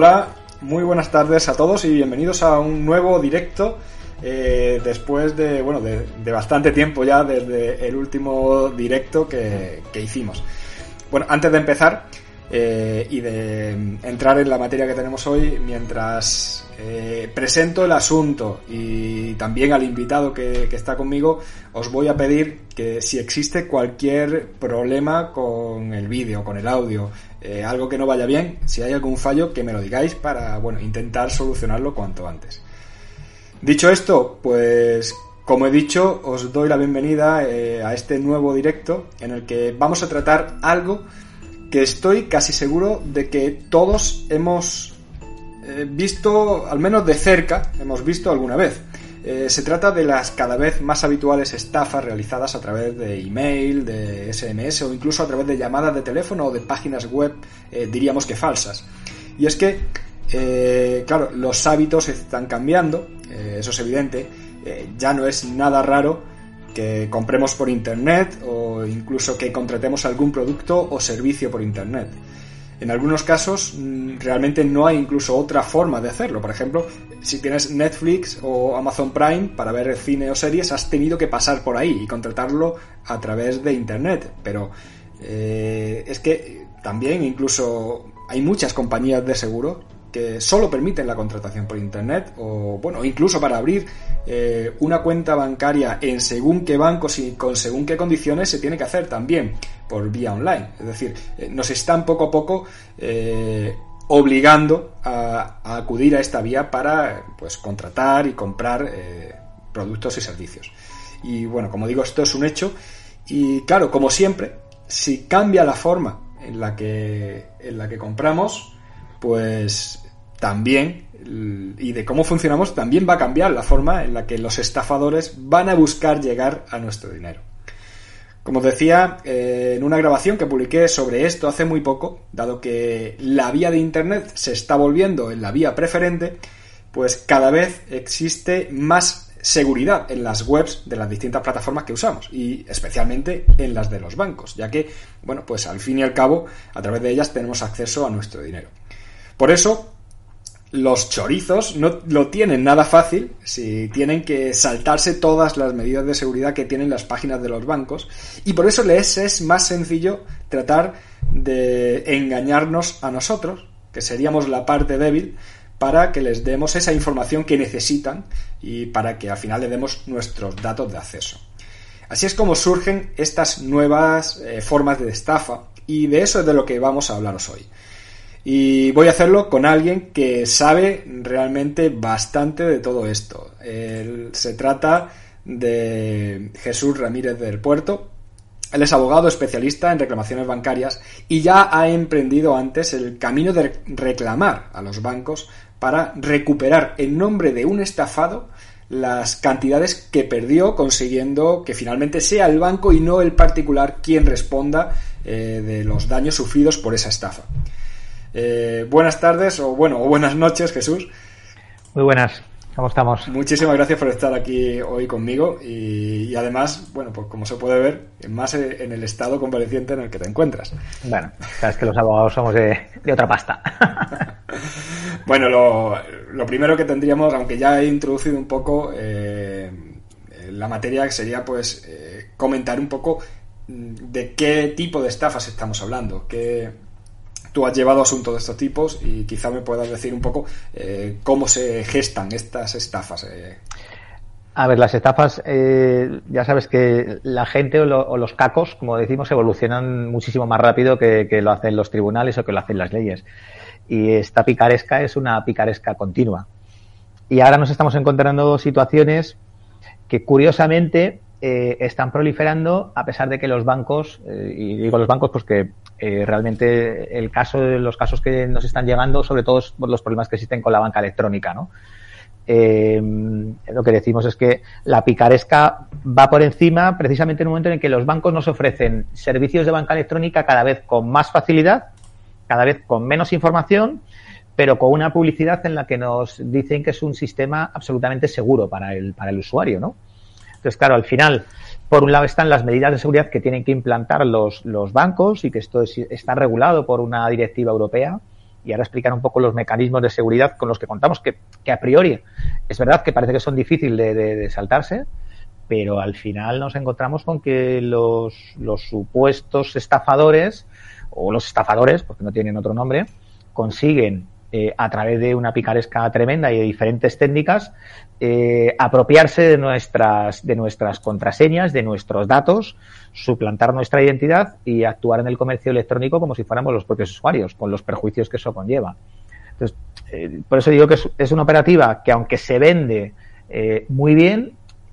Hola, muy buenas tardes a todos y bienvenidos a un nuevo directo eh, después de, bueno, de, bastante tiempo ya desde el último directo que, hicimos. Bueno, antes de empezar eh, y de entrar en la materia que tenemos hoy, mientras eh, presento el asunto y también al invitado que, está conmigo, os voy a pedir que si existe cualquier problema con el vídeo, con el audio, eh, algo que no vaya bien, si hay algún fallo, que me lo digáis para, bueno, intentar solucionarlo cuanto antes. Dicho esto, pues como he dicho, os doy la bienvenida eh, a este nuevo directo en el que vamos a tratar algo que estoy casi seguro de que todos hemos eh, visto, al menos de cerca, hemos visto alguna vez. Eh, se trata de las cada vez más habituales estafas realizadas a través de email, de SMS o incluso a través de llamadas de teléfono o de páginas web, eh, diríamos que falsas. Y es que, claro, los hábitos están cambiando, eso es evidente, ya no es nada raro que compremos por internet o incluso que contratemos algún producto o servicio por internet. En algunos casos mm, realmente no hay incluso otra forma de hacerlo. Por ejemplo, si tienes Netflix o Amazon Prime para ver cine o series, has tenido que pasar por ahí y contratarlo a través de Internet. Pero eh, es que también incluso hay muchas compañías de seguro que solo permiten la contratación por internet o bueno incluso para abrir eh, una cuenta bancaria en según qué bancos y con según qué condiciones se tiene que hacer también por vía online. Es decir eh, nos están poco a poco eh, obligando a, acudir a esta vía para pues contratar y comprar productos y servicios. Y bueno como digo esto es un hecho. Y claro como siempre si cambia la forma en la que en la que compramos pues también, y de cómo funcionamos, también va a cambiar la forma en la que los estafadores van a buscar llegar a nuestro dinero. Como decía eh, en una grabación que publiqué sobre esto hace muy poco, dado que la vía de Internet se está volviendo en la vía preferente, pues cada vez existe más seguridad en las webs de las distintas plataformas que usamos y especialmente en las de los bancos, ya que, bueno, pues al fin y al cabo, a través de ellas tenemos acceso a nuestro dinero. Por eso, los chorizos no lo tienen nada fácil si tienen que saltarse todas las medidas de seguridad que tienen las páginas de los bancos y por eso les es más sencillo tratar de engañarnos a nosotros, que seríamos la parte débil, para que les demos esa información que necesitan y para que al final le demos nuestros datos de acceso. Así es como surgen estas nuevas eh, formas de estafa y de eso es de lo que vamos a hablaros hoy. Y voy a hacerlo con alguien que sabe realmente bastante de todo esto. se trata de Jesús Ramírez del Puerto. Él es abogado especialista en reclamaciones bancarias y ya ha emprendido antes el camino de reclamar a los bancos para recuperar en nombre de un estafado las cantidades que perdió consiguiendo que finalmente sea el banco y no el particular quien responda eh, de los daños sufridos por esa estafa. Eh, buenas tardes o bueno, o buenas noches, Jesús. Muy buenas. ¿Cómo estamos? Muchísimas gracias por estar aquí hoy conmigo y, además, bueno, pues como se puede ver, más en el estado convaleciente en el que te encuentras. Bueno, sabes que los abogados somos de, otra pasta. bueno, lo, primero que tendríamos, aunque ya he introducido un poco eh, la materia, sería pues eh, comentar un poco mm, de qué tipo de estafas estamos hablando, qué, tú has llevado asuntos de estos tipos y quizá me puedas decir un poco eh, cómo se gestan estas estafas. Eh. A ver, las estafas, eh, ya sabes que la gente o, los cacos, como decimos, evolucionan muchísimo más rápido que, lo hacen los tribunales o que lo hacen las leyes. Y esta picaresca es una picaresca continua. Y ahora nos estamos encontrando situaciones que curiosamente están proliferando a pesar de que los bancos, y digo los bancos pues que eh, realmente el caso los casos que nos están llegando, sobre todo los problemas que existen con la banca electrónica, ¿no? Eh, lo que decimos es que la picaresca va por encima precisamente en un momento en el que los bancos nos ofrecen servicios de banca electrónica cada vez con más facilidad, cada vez con menos información, pero con una publicidad en la que nos dicen que es un sistema absolutamente seguro para el, para el usuario, ¿no? Entonces, claro, al final, por un lado están las medidas de seguridad que tienen que implantar los, los bancos y que esto está regulado por una directiva europea y ahora explicar un poco los mecanismos de seguridad con los que contamos, que, que a priori es verdad que parece que son difíciles de, de, saltarse, pero al final nos encontramos con que los, los supuestos estafadores, o los estafadores, porque no tienen otro nombre, consiguen eh, a través de una picaresca tremenda y de diferentes técnicas, eh, apropiarse de nuestras, de nuestras contraseñas, de nuestros datos, suplantar nuestra identidad y actuar en el comercio electrónico como si fuéramos los propios usuarios, con los perjuicios que eso conlleva. Entonces, eh, por eso digo que es, es, una operativa que aunque se vende muy bien,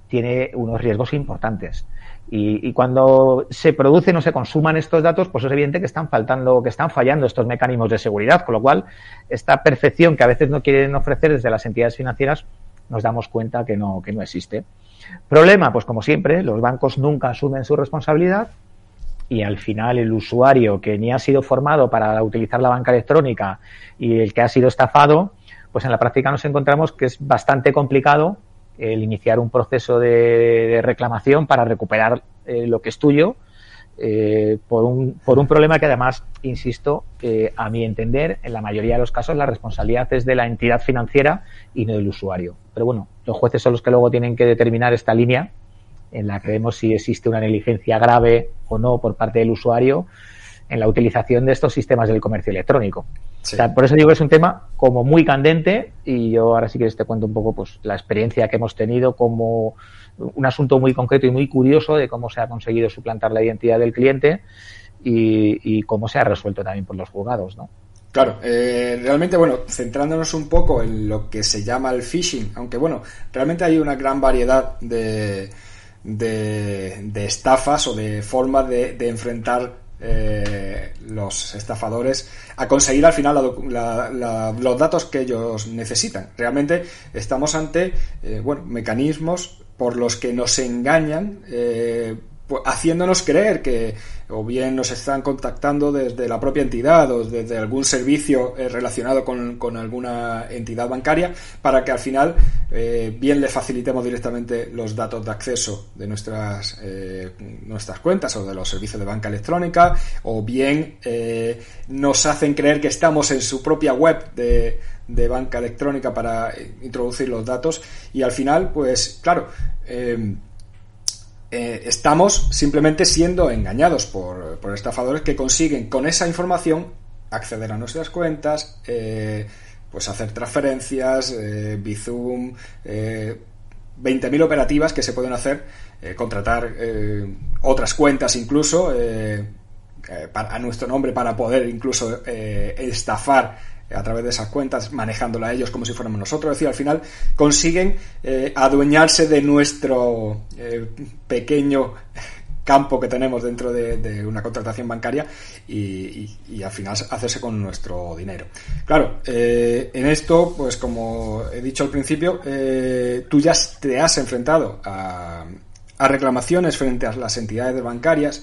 tiene unos riesgos importantes. Y, cuando se producen o se consuman estos datos, pues es evidente que están faltando, que están fallando estos mecanismos de seguridad, con lo cual esta perfección que a veces no quieren ofrecer desde las entidades financieras, nos damos cuenta que no, que no existe. Problema, pues como siempre, los bancos nunca asumen su responsabilidad y al final el usuario que ni ha sido formado para utilizar la banca electrónica y el que ha sido estafado, pues en la práctica nos encontramos que es bastante complicado el iniciar un proceso de, reclamación para recuperar eh, lo que es tuyo eh, por, un, por un problema que además, insisto, a mi entender, en la mayoría de los casos la responsabilidad es de la entidad financiera y no del usuario. Pero bueno, los jueces son los que luego tienen que determinar esta línea en la que vemos si existe una negligencia grave o no por parte del usuario en la utilización de estos sistemas del comercio electrónico. Sí. O sea, por eso digo que es un tema como muy candente y yo ahora sí que te cuento un poco pues la experiencia que hemos tenido como un asunto muy concreto y muy curioso de cómo se ha conseguido suplantar la identidad del cliente y, y cómo se ha resuelto también por los juzgados, ¿no? Claro, eh, realmente, bueno, centrándonos un poco en lo que se llama el phishing, aunque bueno, realmente hay una gran variedad de, de, de estafas o de formas de, de enfrentar eh, los estafadores a conseguir al final la, los datos que ellos necesitan. Realmente estamos ante eh, bueno, mecanismos por los que nos engañan eh, haciéndonos creer que o bien nos están contactando desde la propia entidad o desde algún servicio eh, relacionado con, alguna entidad bancaria para que al final eh, bien le facilitemos directamente los datos de acceso de nuestras, eh, nuestras cuentas o de los servicios de banca electrónica o bien eh, nos hacen creer que estamos en su propia web de, de banca electrónica para introducir los datos y al final pues claro eh, eh, estamos simplemente siendo engañados por, por, estafadores que consiguen con esa información acceder a nuestras cuentas, eh, pues hacer transferencias, eh, Bizum, eh, 20.000 operativas que se pueden hacer, eh, contratar eh, otras cuentas incluso a nuestro nombre para poder incluso estafar a través de esas cuentas, manejándola ellos como si fuéramos nosotros. Es decir, al final consiguen eh, adueñarse de nuestro eh, pequeño campo que tenemos dentro de, una contratación bancaria y, al final hacerse con nuestro dinero. Claro, eh, en esto, pues como he dicho al principio, tú ya te has enfrentado a, a reclamaciones frente a las entidades bancarias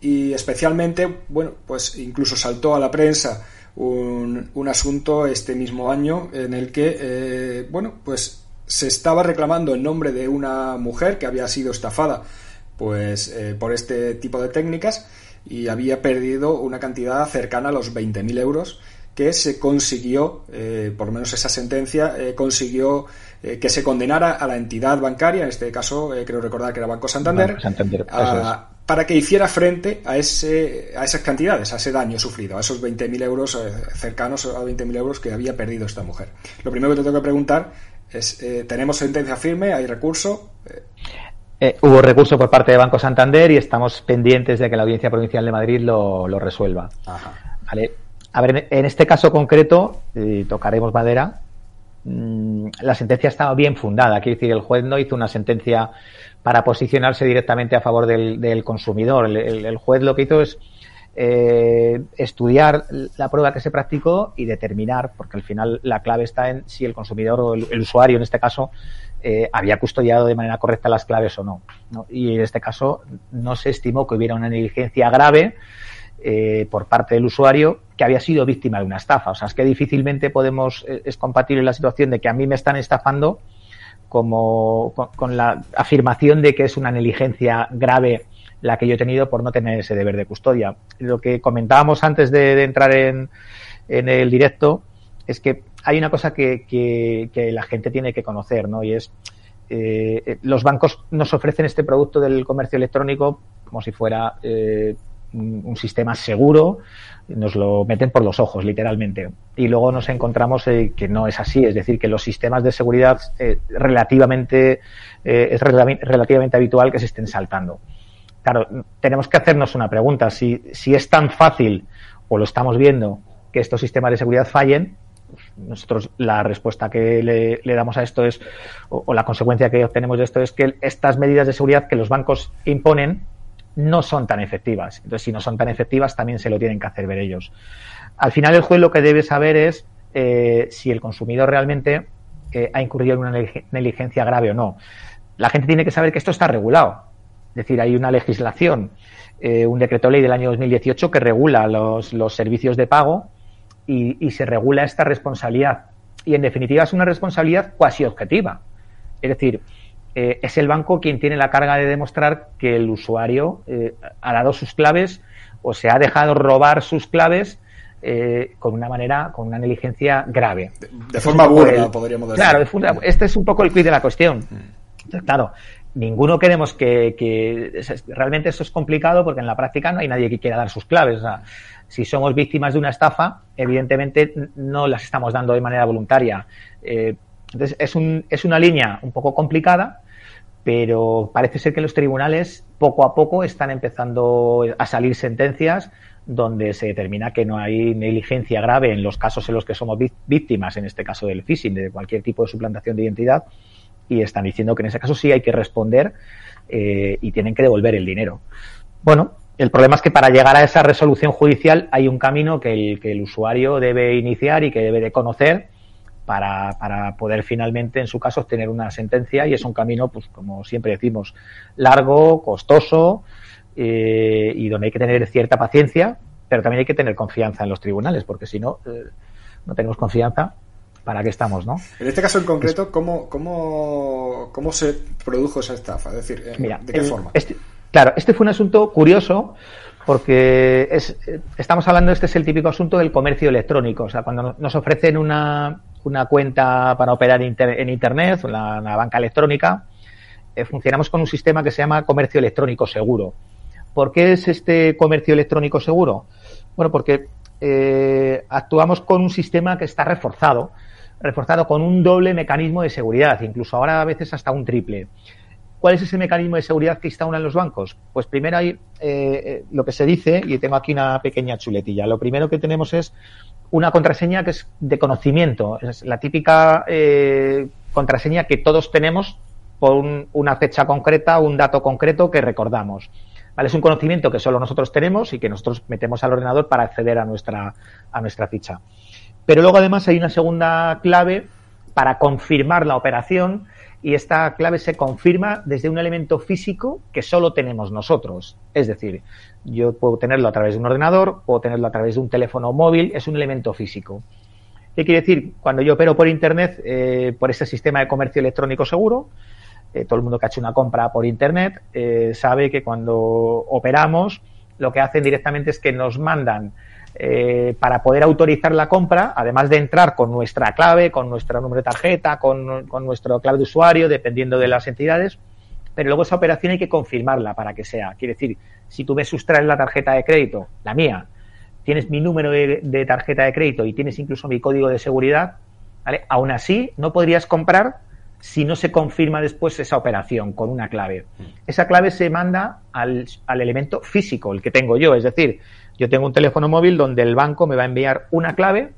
y especialmente, bueno, pues incluso saltó a la prensa un, un asunto este mismo año en el que, eh, bueno, pues se estaba reclamando el nombre de una mujer que había sido estafada pues eh, por este tipo de técnicas y había perdido una cantidad cercana a los 20.000 euros que se consiguió, eh, por lo menos esa sentencia, eh, consiguió eh, que se condenara a la entidad bancaria, en este caso creo recordar que era Banco Santander, Banco Santander a, para que hiciera frente a, ese, a esas cantidades, a ese daño sufrido, a esos 20.000 euros eh, cercanos a 20.000 euros que había perdido esta mujer. Lo primero que te tengo que preguntar es, eh, ¿tenemos sentencia firme? ¿Hay recurso? Eh, hubo recurso por parte de Banco Santander y estamos pendientes de que la Audiencia Provincial de Madrid lo, lo resuelva. Ajá. Vale. A ver, en este caso concreto, eh, tocaremos madera, mmm, la sentencia estaba bien fundada. Quiere decir, el juez no hizo una sentencia para posicionarse directamente a favor del, del consumidor. El, el, juez lo que hizo es eh, estudiar la prueba que se practicó y determinar, porque al final la clave está en si el consumidor o el, el usuario, en este caso, eh, había custodiado de manera correcta las claves o no, no, Y en este caso no se estimó que hubiera una negligencia grave eh, por parte del usuario que había sido víctima de una estafa. O sea, es que difícilmente podemos, eh, es compatible la situación de que a mí me están estafando como con, la afirmación de que es una negligencia grave la que yo he tenido por no tener ese deber de custodia. Lo que comentábamos antes de, de entrar en, en el directo, es que hay una cosa que, que, la gente tiene que conocer, ¿no? Y es, eh, los bancos nos ofrecen este producto del comercio electrónico como si fuera eh, un sistema seguro, nos lo meten por los ojos, literalmente. Y luego nos encontramos eh, que no es así, es decir, que los sistemas de seguridad eh, relativamente, eh, es relativamente habitual que se estén saltando. Claro, tenemos que hacernos una pregunta. Si, si es tan fácil, o lo estamos viendo, que estos sistemas de seguridad fallen, pues nosotros la respuesta que le, damos a esto es, o la consecuencia que obtenemos de esto es que estas medidas de seguridad que los bancos imponen no son tan efectivas. Entonces, si no son tan efectivas, también se lo tienen que hacer ver ellos. Al final, el juez lo que debe saber es eh, si el consumidor realmente eh, ha incurrido en una negligencia grave o no. La gente tiene que saber que esto está regulado. Es decir, hay una legislación, eh, un decreto ley del año 2018 que regula los, servicios de pago y, se regula esta responsabilidad. Y en definitiva es una responsabilidad cuasi objetiva. Es decir, eh, es el banco quien tiene la carga de demostrar que el usuario eh, ha dado sus claves o se ha dejado robar sus claves eh, con una manera, con una negligencia grave. De, forma burda, podríamos decir. Claro, este es un poco el quid de la cuestión. Mm. claro, ninguno queremos que, Realmente eso es complicado porque en la práctica no hay nadie que quiera dar sus claves. si somos víctimas de una estafa, evidentemente no las estamos dando de manera voluntaria. entonces, es, un, es una línea un poco complicada pero parece ser que los tribunales poco a poco están empezando a salir sentencias donde se determina que no hay negligencia grave en los casos en los que somos víctimas, en este caso del phishing, de cualquier tipo de suplantación de identidad, y están diciendo que en ese caso sí hay que responder eh, y tienen que devolver el dinero. Bueno, el problema es que para llegar a esa resolución judicial hay un camino que el, que el usuario debe iniciar y que debe de conocer para, para, poder finalmente, en su caso, obtener una sentencia y es un camino, pues como siempre decimos, largo, costoso eh, y donde hay que tener cierta paciencia, pero también hay que tener confianza en los tribunales, porque si no, eh, no tenemos confianza, ¿para qué estamos, no? En este caso en concreto, ¿cómo, cómo, cómo se produjo esa estafa? Es decir, eh, ¿de qué forma? Este, claro, este fue un asunto curioso porque es, estamos hablando, este es el típico asunto del comercio electrónico. O sea, cuando nos ofrecen una, una cuenta para operar en Internet, la banca electrónica, eh, funcionamos con un sistema que se llama comercio electrónico seguro. ¿Por qué es este comercio electrónico seguro? Bueno, porque eh, actuamos con un sistema que está reforzado, reforzado con un doble mecanismo de seguridad, incluso ahora a veces hasta un triple. ¿Cuál es ese mecanismo de seguridad que instauran los bancos? Pues primero hay eh, lo que se dice, y tengo aquí una pequeña chuletilla. Lo primero que tenemos es una contraseña que es de conocimiento. Es la típica eh, contraseña que todos tenemos por una fecha concreta, un dato concreto que recordamos. ¿Vale? Es un conocimiento que solo nosotros tenemos y que nosotros metemos al ordenador para acceder a nuestra, a nuestra ficha. Pero luego además hay una segunda clave para confirmar la operación y esta clave se confirma desde un elemento físico que solo tenemos nosotros. Es decir, yo puedo tenerlo a través de un ordenador, puedo tenerlo a través de un teléfono móvil, es un elemento físico. ¿Qué quiere decir? Cuando yo opero por Internet, eh, por ese sistema de comercio electrónico seguro, eh, todo el mundo que ha hecho una compra por Internet eh, sabe que cuando operamos, lo que hacen directamente es que nos mandan eh, para poder autorizar la compra, además de entrar con nuestra clave, con nuestro número de tarjeta, con, con nuestro clave de usuario, dependiendo de las entidades, pero luego esa operación hay que confirmarla para que sea. Quiere decir, si tú me sustraes la tarjeta de crédito, la mía, tienes mi número de, tarjeta de crédito y tienes incluso mi código de seguridad, ¿vale? Aún así, no podrías comprar si no se confirma después esa operación con una clave. Mm. Esa clave se manda al, al elemento físico, el que tengo yo, es decir, yo tengo un teléfono móvil donde el banco me va a enviar una clave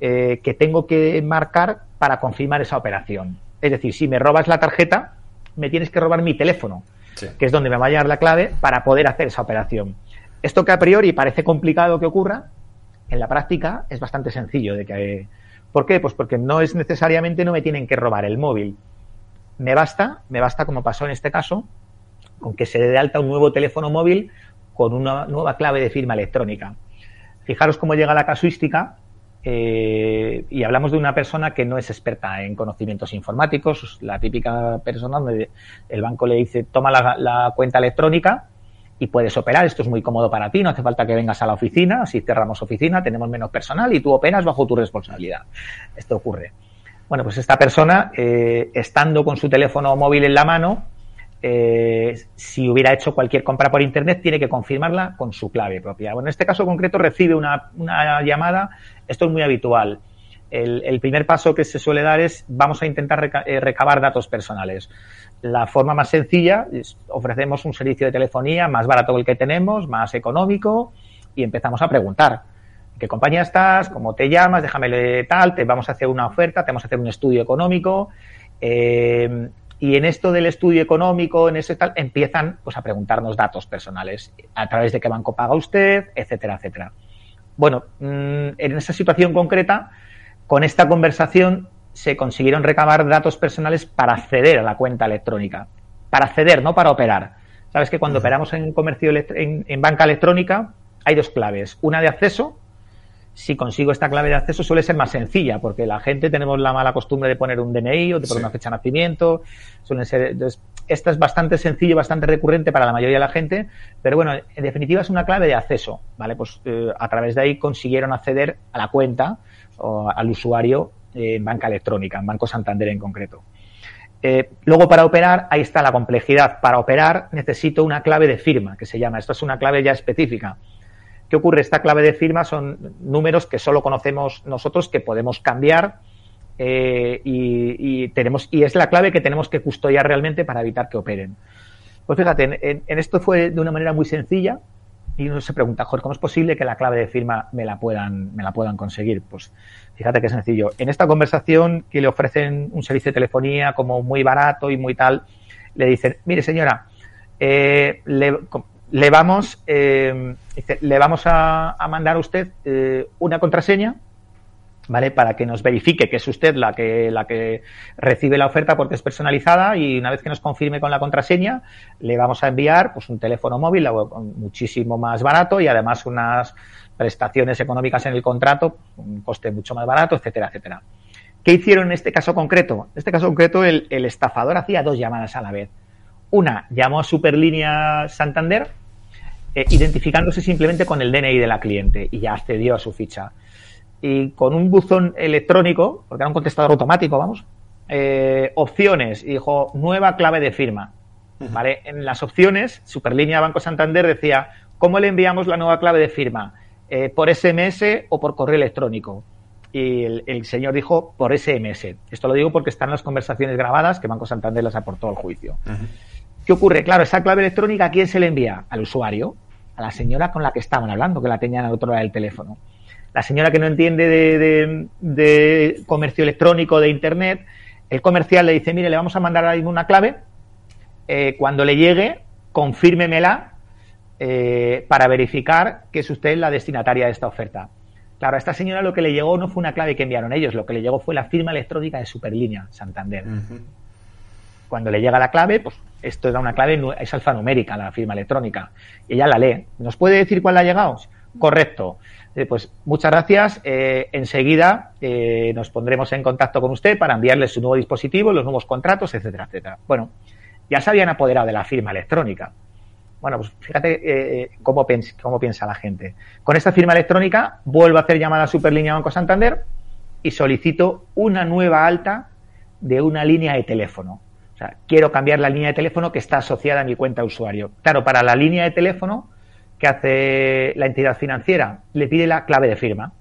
eh, que tengo que marcar para confirmar esa operación. Es decir, si me robas la tarjeta, me tienes que robar mi teléfono, que es donde me va a llegar la clave para poder hacer esa operación. Esto que a priori parece complicado que ocurra, en la práctica es bastante sencillo de que. ¿Por qué? Pues porque no es necesariamente no me tienen que robar el móvil. Me basta, me basta como pasó en este caso, con que se dé de alta un nuevo teléfono móvil con una nueva clave de firma electrónica. Fijaros cómo llega la casuística eh, y hablamos de una persona que no es experta en conocimientos informáticos, la típica persona donde el banco le dice toma la, cuenta electrónica y puedes operar. Esto es muy cómodo para ti, no hace falta que vengas a la oficina, así cerramos oficina, tenemos menos personal y tú operas bajo tu responsabilidad. Esto ocurre. Bueno, pues esta persona, eh, estando con su teléfono móvil en la mano, eh, si hubiera hecho cualquier compra por Internet, tiene que confirmarla con su clave propia. Bueno, en este caso concreto recibe una, llamada, esto es muy habitual. El, primer paso que se suele dar es vamos a intentar eh, recabar datos personales. La forma más sencilla es ofrecemos un servicio de telefonía más barato que el que tenemos, más económico y empezamos a preguntar. ¿Qué compañía estás? ¿Cómo te llamas? Déjame tal, te vamos a hacer una oferta, te vamos a hacer un estudio económico. Eh, y en esto del estudio económico, en ese tal, empiezan pues, a preguntarnos datos personales, a través de qué banco paga usted, etcétera, etcétera. Bueno, mm, en esa situación concreta, con esta conversación se consiguieron recabar datos personales para acceder a la cuenta electrónica. Para acceder, no para operar. Sabes que cuando operamos en comercio en banca electrónica hay dos claves. Una de acceso, si consigo esta clave de acceso suele ser más sencilla, porque la gente tenemos la mala costumbre de poner un DNI o de poner una fecha de nacimiento. Suelen ser, entonces, esta es bastante sencilla, bastante recurrente para la mayoría de la gente, pero bueno, en definitiva es una clave de acceso, ¿vale? Pues eh, a través de ahí consiguieron acceder a la cuenta o al usuario en banca electrónica, en Banco Santander en concreto. Eh, luego, para operar, ahí está la complejidad. Para operar necesito una clave de firma, que se llama. Esto es una clave ya específica. ¿Qué ocurre? Esta clave de firma son números que solo conocemos nosotros, que podemos cambiar eh, y, tenemos, y es la clave que tenemos que custodiar realmente para evitar que operen. Pues fíjate, en, esto fue de una manera muy sencilla y uno se pregunta, Jorge, ¿cómo es posible que la clave de firma me la puedan, me la puedan conseguir? Pues fíjate qué sencillo. En esta conversación que le ofrecen un servicio de telefonía como muy barato y muy tal, le dicen, mire señora, eh, le, le vamos, eh, le vamos a, mandar a usted eh, una contraseña, ¿vale? Para que nos verifique que es usted la que, la que recibe la oferta porque es personalizada y una vez que nos confirme con la contraseña, le vamos a enviar pues un teléfono móvil muchísimo más barato y además unas prestaciones económicas en el contrato, un coste mucho más barato, etcétera, etcétera. ¿Qué hicieron en este caso concreto? En este caso concreto, el, el estafador hacía dos llamadas a la vez. Una, llamó a Superlínea Santander, eh, identificándose simplemente con el DNI de la cliente y ya accedió a su ficha. Y con un buzón electrónico, porque era un contestador automático, vamos, eh, opciones, y dijo nueva clave de firma. ¿Vale? En las opciones, Superlínea Banco Santander decía, ¿cómo le enviamos la nueva clave de firma? Eh, ¿Por SMS o por correo electrónico? Y el, señor dijo, por SMS. Esto lo digo porque están las conversaciones grabadas que Banco Santander las aportó al juicio. ¿Qué ocurre? Claro, esa clave electrónica, ¿a quién se le envía? Al usuario a la señora con la que estaban hablando, que la tenían al otro lado del teléfono. La señora que no entiende de, comercio electrónico, de Internet, el comercial le dice, mire, le vamos a mandar ahí una clave, eh, cuando le llegue, confírmemela eh, para verificar que es usted la destinataria de esta oferta. Claro, a esta señora lo que le llegó no fue una clave que enviaron ellos, lo que le llegó fue la firma electrónica de Superlínea Santander. Cuando le llega la clave, pues esto era una clave, es alfanumérica la firma electrónica. Ella la lee. ¿Nos puede decir cuál le ha llegado? Correcto. Eh, pues muchas gracias. Eh, enseguida eh, nos pondremos en contacto con usted para enviarle su nuevo dispositivo, los nuevos contratos, etcétera, etcétera. Bueno, ya se habían apoderado de la firma electrónica. Bueno, pues fíjate cómo, piensa, cómo piensa la gente. Con esta firma electrónica vuelvo a hacer llamada a Superlínea Banco Santander y solicito una nueva alta de una línea de teléfono. Quiero cambiar la línea de teléfono que está asociada a mi cuenta de usuario. Claro, para la línea de teléfono que hace la entidad financiera, le pide la clave de firma.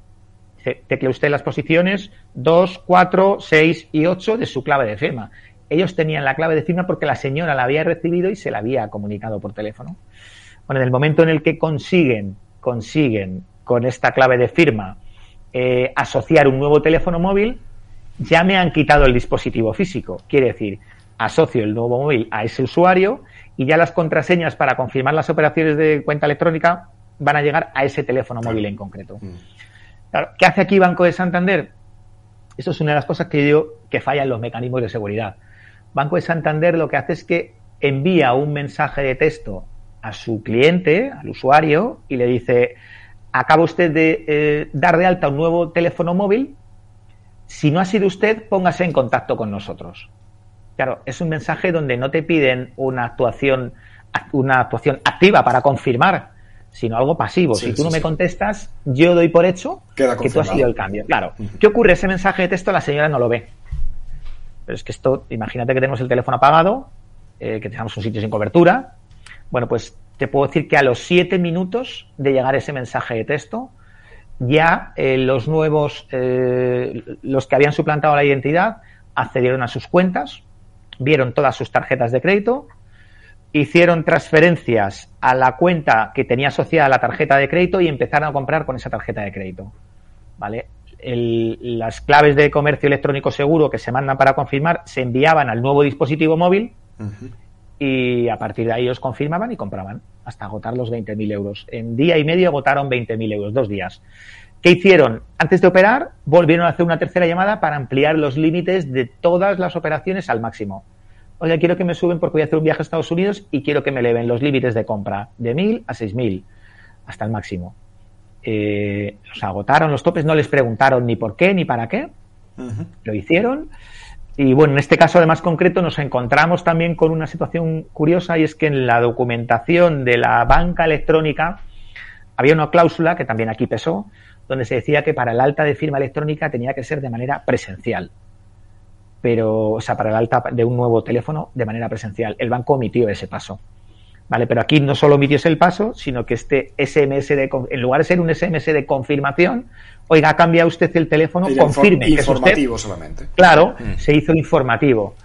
Tecle usted las posiciones 2, 4, 6 y 8 de su clave de firma. Ellos tenían la clave de firma porque la señora la había recibido y se la había comunicado por teléfono. Bueno, en el momento en el que consiguen, consiguen con esta clave de firma eh, asociar un nuevo teléfono móvil, ya me han quitado el dispositivo físico. Quiere decir, asocio el nuevo móvil a ese usuario y ya las contraseñas para confirmar las operaciones de cuenta electrónica van a llegar a ese teléfono móvil en concreto. Mm. ¿Qué hace aquí Banco de Santander? Esto es una de las cosas que yo que fallan los mecanismos de seguridad. Banco de Santander lo que hace es que envía un mensaje de texto a su cliente, al usuario, y le dice, acaba usted de eh, dar de alta un nuevo teléfono móvil, si no ha sido usted, póngase en contacto con nosotros. Claro, es un mensaje donde no te piden una actuación una actuación activa para confirmar, sino algo pasivo. si tú no me contestas, yo doy por hecho que tú has sido el cambio. Claro. ¿Qué ocurre? Ese mensaje de texto la señora no lo ve. Pero es que esto, imagínate que tenemos el teléfono apagado, eh, que tenemos un sitio sin cobertura. Bueno, pues te puedo decir que a los siete minutos de llegar ese mensaje de texto, ya eh, los nuevos, eh, los que habían suplantado la identidad, accedieron a sus cuentas, vieron todas sus tarjetas de crédito, hicieron transferencias a la cuenta que tenía asociada la tarjeta de crédito y empezaron a comprar con esa tarjeta de crédito. ¿Vale? las claves de comercio electrónico seguro que se mandan para confirmar se enviaban al nuevo dispositivo móvil y a partir de ahí ellos confirmaban y compraban hasta agotar los 20.000 euros. En día y medio agotaron 20.000 euros, dos días. ¿Qué hicieron? Antes de operar, volvieron a hacer una tercera llamada para ampliar los límites de todas las operaciones al máximo. O sea, quiero que me suben porque voy a hacer un viaje a Estados Unidos y quiero que me eleven los límites de compra de 1.000 a 6.000 hasta el máximo. Eh, los agotaron los topes, no les preguntaron ni por qué ni para qué. Lo hicieron y bueno, en este caso además concreto nos encontramos también con una situación curiosa y es que en la documentación de la banca electrónica había una cláusula que también aquí pesó, donde se decía que para el alta de firma electrónica tenía que ser de manera presencial. Pero, o sea, para el alta de un nuevo teléfono de manera presencial. El banco omitió ese paso. ¿Vale? Pero aquí no solo omitió el paso, sino que este SMS de, en lugar de ser un SMS de confirmación, oiga, cambia usted el teléfono, confirme. Informativo solamente. Claro, mm. se hizo informativo,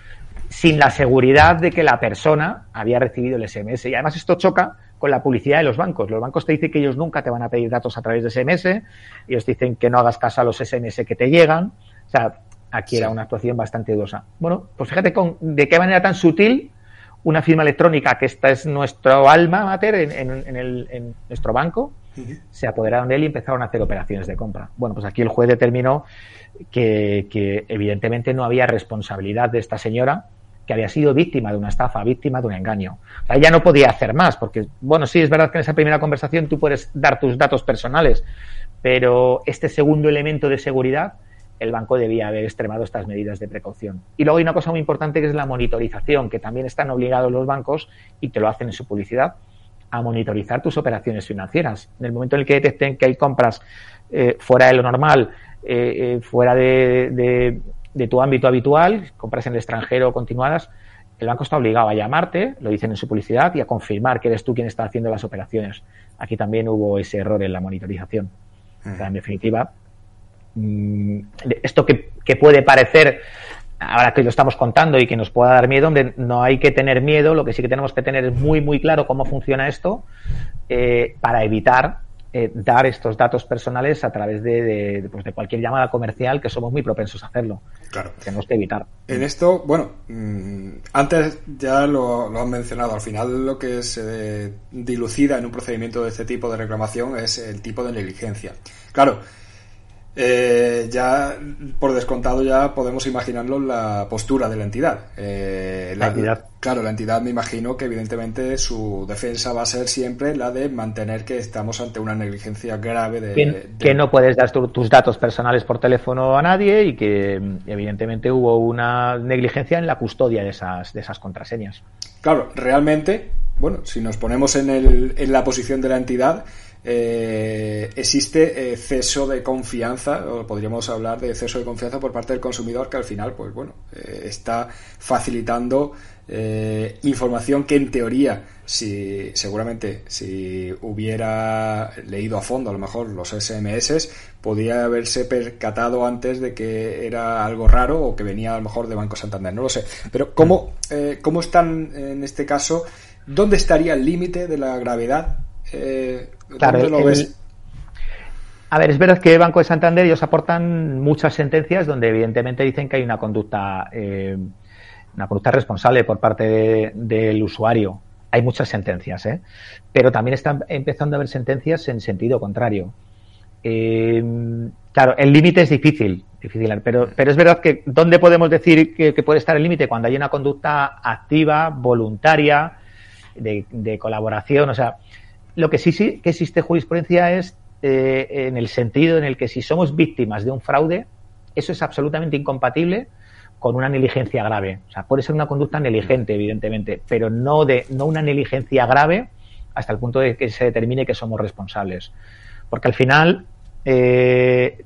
sin la seguridad de que la persona había recibido el SMS. Y además esto choca con la publicidad de los bancos. Los bancos te dicen que ellos nunca te van a pedir datos a través de SMS, ellos dicen que no hagas caso a los SMS que te llegan. O sea, aquí era una actuación bastante dudosa. Bueno, pues fíjate con, de qué manera tan sutil una firma electrónica, que esta es nuestro alma mater en, en nuestro banco, se apoderaron de él y empezaron a hacer operaciones de compra. Bueno, pues aquí el juez determinó que, evidentemente no había responsabilidad de esta señora que había sido víctima de una estafa, víctima de un engaño. O sea, ella no podía hacer más, porque, bueno, sí, es verdad que en esa primera conversación tú puedes dar tus datos personales, pero este segundo elemento de seguridad, el banco debía haber extremado estas medidas de precaución. Y luego hay una cosa muy importante que es la monitorización, que también están obligados los bancos y te lo hacen en su publicidad a monitorizar tus operaciones financieras. En el momento en el que detecten que hay compras eh, fuera de lo normal, eh, eh, fuera de, tu ámbito habitual, compras en el extranjero continuadas, el banco está obligado a llamarte, lo dicen en su publicidad, y a confirmar que eres tú quien está haciendo las operaciones. Aquí también hubo ese error en la monitorización. en definitiva, mm, esto que, que puede parecer ahora que lo estamos contando y que nos pueda dar miedo, hombre, no hay que tener miedo, lo que sí que tenemos que tener es muy, muy claro cómo funciona esto eh, para evitar eh, dar estos datos personales a través de, pues de, cualquier llamada comercial que somos muy propensos a hacerlo. Claro. Tenemos que evitar. En esto, bueno, mm, antes ya lo, lo, han mencionado, al final lo que se dilucida en un procedimiento de este tipo de reclamación es el tipo de negligencia. Claro, eh, ya por descontado ya podemos imaginarlo la postura de la entidad. Eh, la, entidad. Claro, la entidad me imagino que evidentemente su defensa va a ser siempre la de mantener que estamos ante una negligencia grave de... Que, no puedes dar tus datos personales por teléfono a nadie y que evidentemente hubo una negligencia en la custodia de esas, de esas contraseñas. Claro, realmente, bueno, si nos ponemos en, el, en la posición de la entidad, eh, existe exceso de confianza, o podríamos hablar de exceso de confianza por parte del consumidor que al final, pues bueno, eh, está facilitando eh, información que en teoría, si seguramente si hubiera leído a fondo a lo mejor los SMS, podría haberse percatado antes de que era algo raro o que venía a lo mejor de Banco Santander, no lo sé. Pero ¿cómo, cómo están en este caso? ¿Dónde estaría el límite de la gravedad eh, claro, A ver, es verdad que el Banco de Santander ellos aportan muchas sentencias donde evidentemente dicen que hay una conducta, eh, una conducta responsable por parte del usuario. Hay muchas sentencias, ¿eh? pero también están empezando a haber sentencias en sentido contrario. Eh, claro, el límite es difícil, difícil, pero, pero es verdad que ¿dónde podemos decir que, puede estar el límite? Cuando hay una conducta activa, voluntaria, de, de colaboración, o sea, lo que sí, que existe jurisprudencia es eh, en el sentido en el que si somos víctimas de un fraude, eso es absolutamente incompatible con una negligencia grave. O sea, puede ser una conducta negligente, evidentemente, pero no, de, no una negligencia grave hasta el punto de que se determine que somos responsables. Porque al final, eh,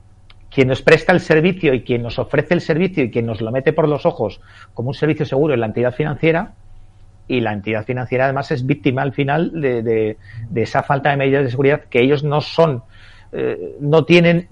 quien nos presta el servicio y quien nos ofrece el servicio y quien nos lo mete por los ojos como un servicio seguro es la entidad financiera, y la entidad financiera además es víctima al final de, de, esa falta de medidas de seguridad que ellos no son, eh, no tienen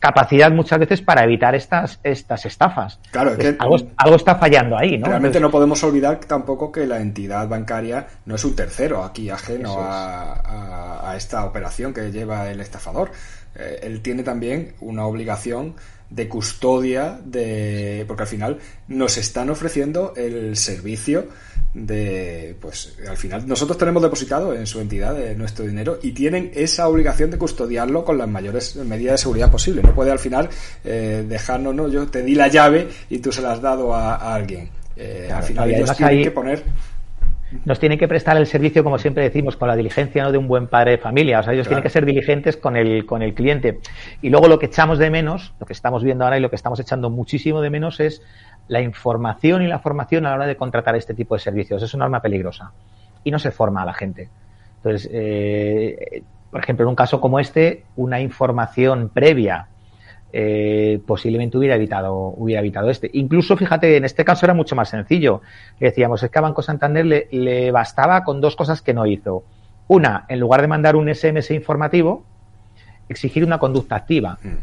capacidad muchas veces para evitar estas, estas estafas. Claro, que algo, algo, está fallando ahí, ¿no? Realmente no podemos olvidar tampoco que la entidad bancaria no es un tercero aquí ajeno a, a, esta operación que lleva el estafador. Eh, él tiene también una obligación de custodia de porque al final nos están ofreciendo el servicio de pues al final nosotros tenemos depositado en su entidad eh, nuestro dinero y tienen esa obligación de custodiarlo con las mayores medidas de seguridad posible. No puede al final eh, dejarnos no yo te di la llave y tú se la has dado a, alguien eh, al final ellos tienen que poner nos tienen que prestar el servicio, como siempre decimos, con la diligencia ¿no? de un buen padre de familia. O sea, ellos tienen que ser diligentes con el, con el cliente. Y luego lo que echamos de menos, lo que estamos viendo ahora y lo que estamos echando muchísimo de menos es la información y la formación a la hora de contratar este tipo de servicios. Es un arma peligrosa. Y no se forma a la gente. Entonces, eh, por ejemplo, en un caso como este, una información previa eh, posiblemente hubiera evitado, hubiera evitado este. Incluso, fíjate, en este caso era mucho más sencillo. Decíamos, es que a Banco Santander le, le bastaba con dos cosas que no hizo. Una, en lugar de mandar un SMS informativo, exigir una conducta activa. Mm.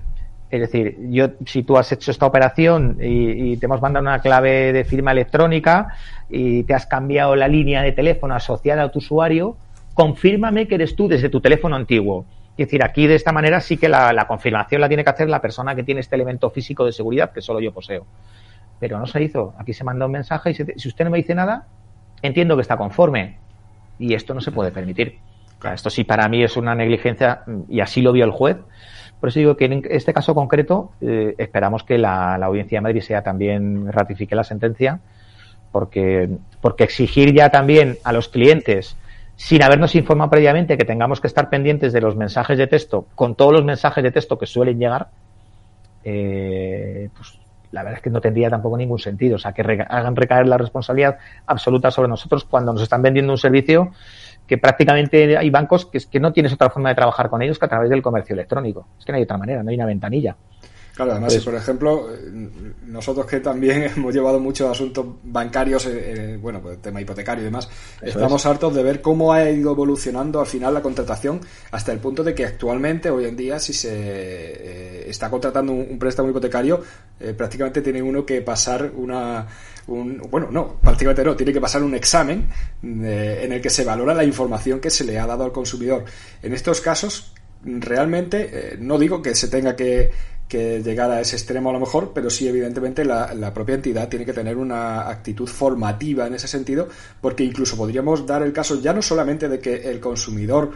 Es decir, yo, si tú has hecho esta operación y, y, te hemos mandado una clave de firma electrónica y te has cambiado la línea de teléfono asociada a tu usuario, confírmame que eres tú desde tu teléfono antiguo. Es decir, aquí de esta manera sí que la, confirmación la tiene que hacer la persona que tiene este elemento físico de seguridad que solo yo poseo. Pero no se hizo. Aquí se mandó un mensaje y si usted no me dice nada, entiendo que está conforme. Y esto no se puede permitir. esto sí para mí es una negligencia y así lo vio el juez. Por eso digo que en este caso concreto eh, esperamos que la, audiencia de Madrid sea también ratifique la sentencia porque, porque exigir ya también a los clientes sin habernos informado previamente que tengamos que estar pendientes de los mensajes de texto, con todos los mensajes de texto que suelen llegar, eh, pues la verdad es que no tendría tampoco ningún sentido. O sea, que hagan recaer la responsabilidad absoluta sobre nosotros cuando nos están vendiendo un servicio que prácticamente hay bancos que, que no tienes otra forma de trabajar con ellos que a través del comercio electrónico. Es que no hay otra manera, no hay una ventanilla. Claro, además, por ejemplo, nosotros que también hemos llevado muchos asuntos bancarios, eh, eh, bueno, pues tema hipotecario y demás, estamos hartos de ver cómo ha ido evolucionando al final la contratación hasta el punto de que actualmente, hoy en día, si se eh, está contratando un, préstamo hipotecario, prácticamente tiene uno que pasar una, un, bueno, no, prácticamente no, tiene que pasar un examen en el que se valora la información que se le ha dado al consumidor. En estos casos, realmente, no digo que se tenga que que llegar a ese extremo a lo mejor, pero sí evidentemente la, la, propia entidad tiene que tener una actitud formativa en ese sentido, porque incluso podríamos dar el caso ya no solamente de que el consumidor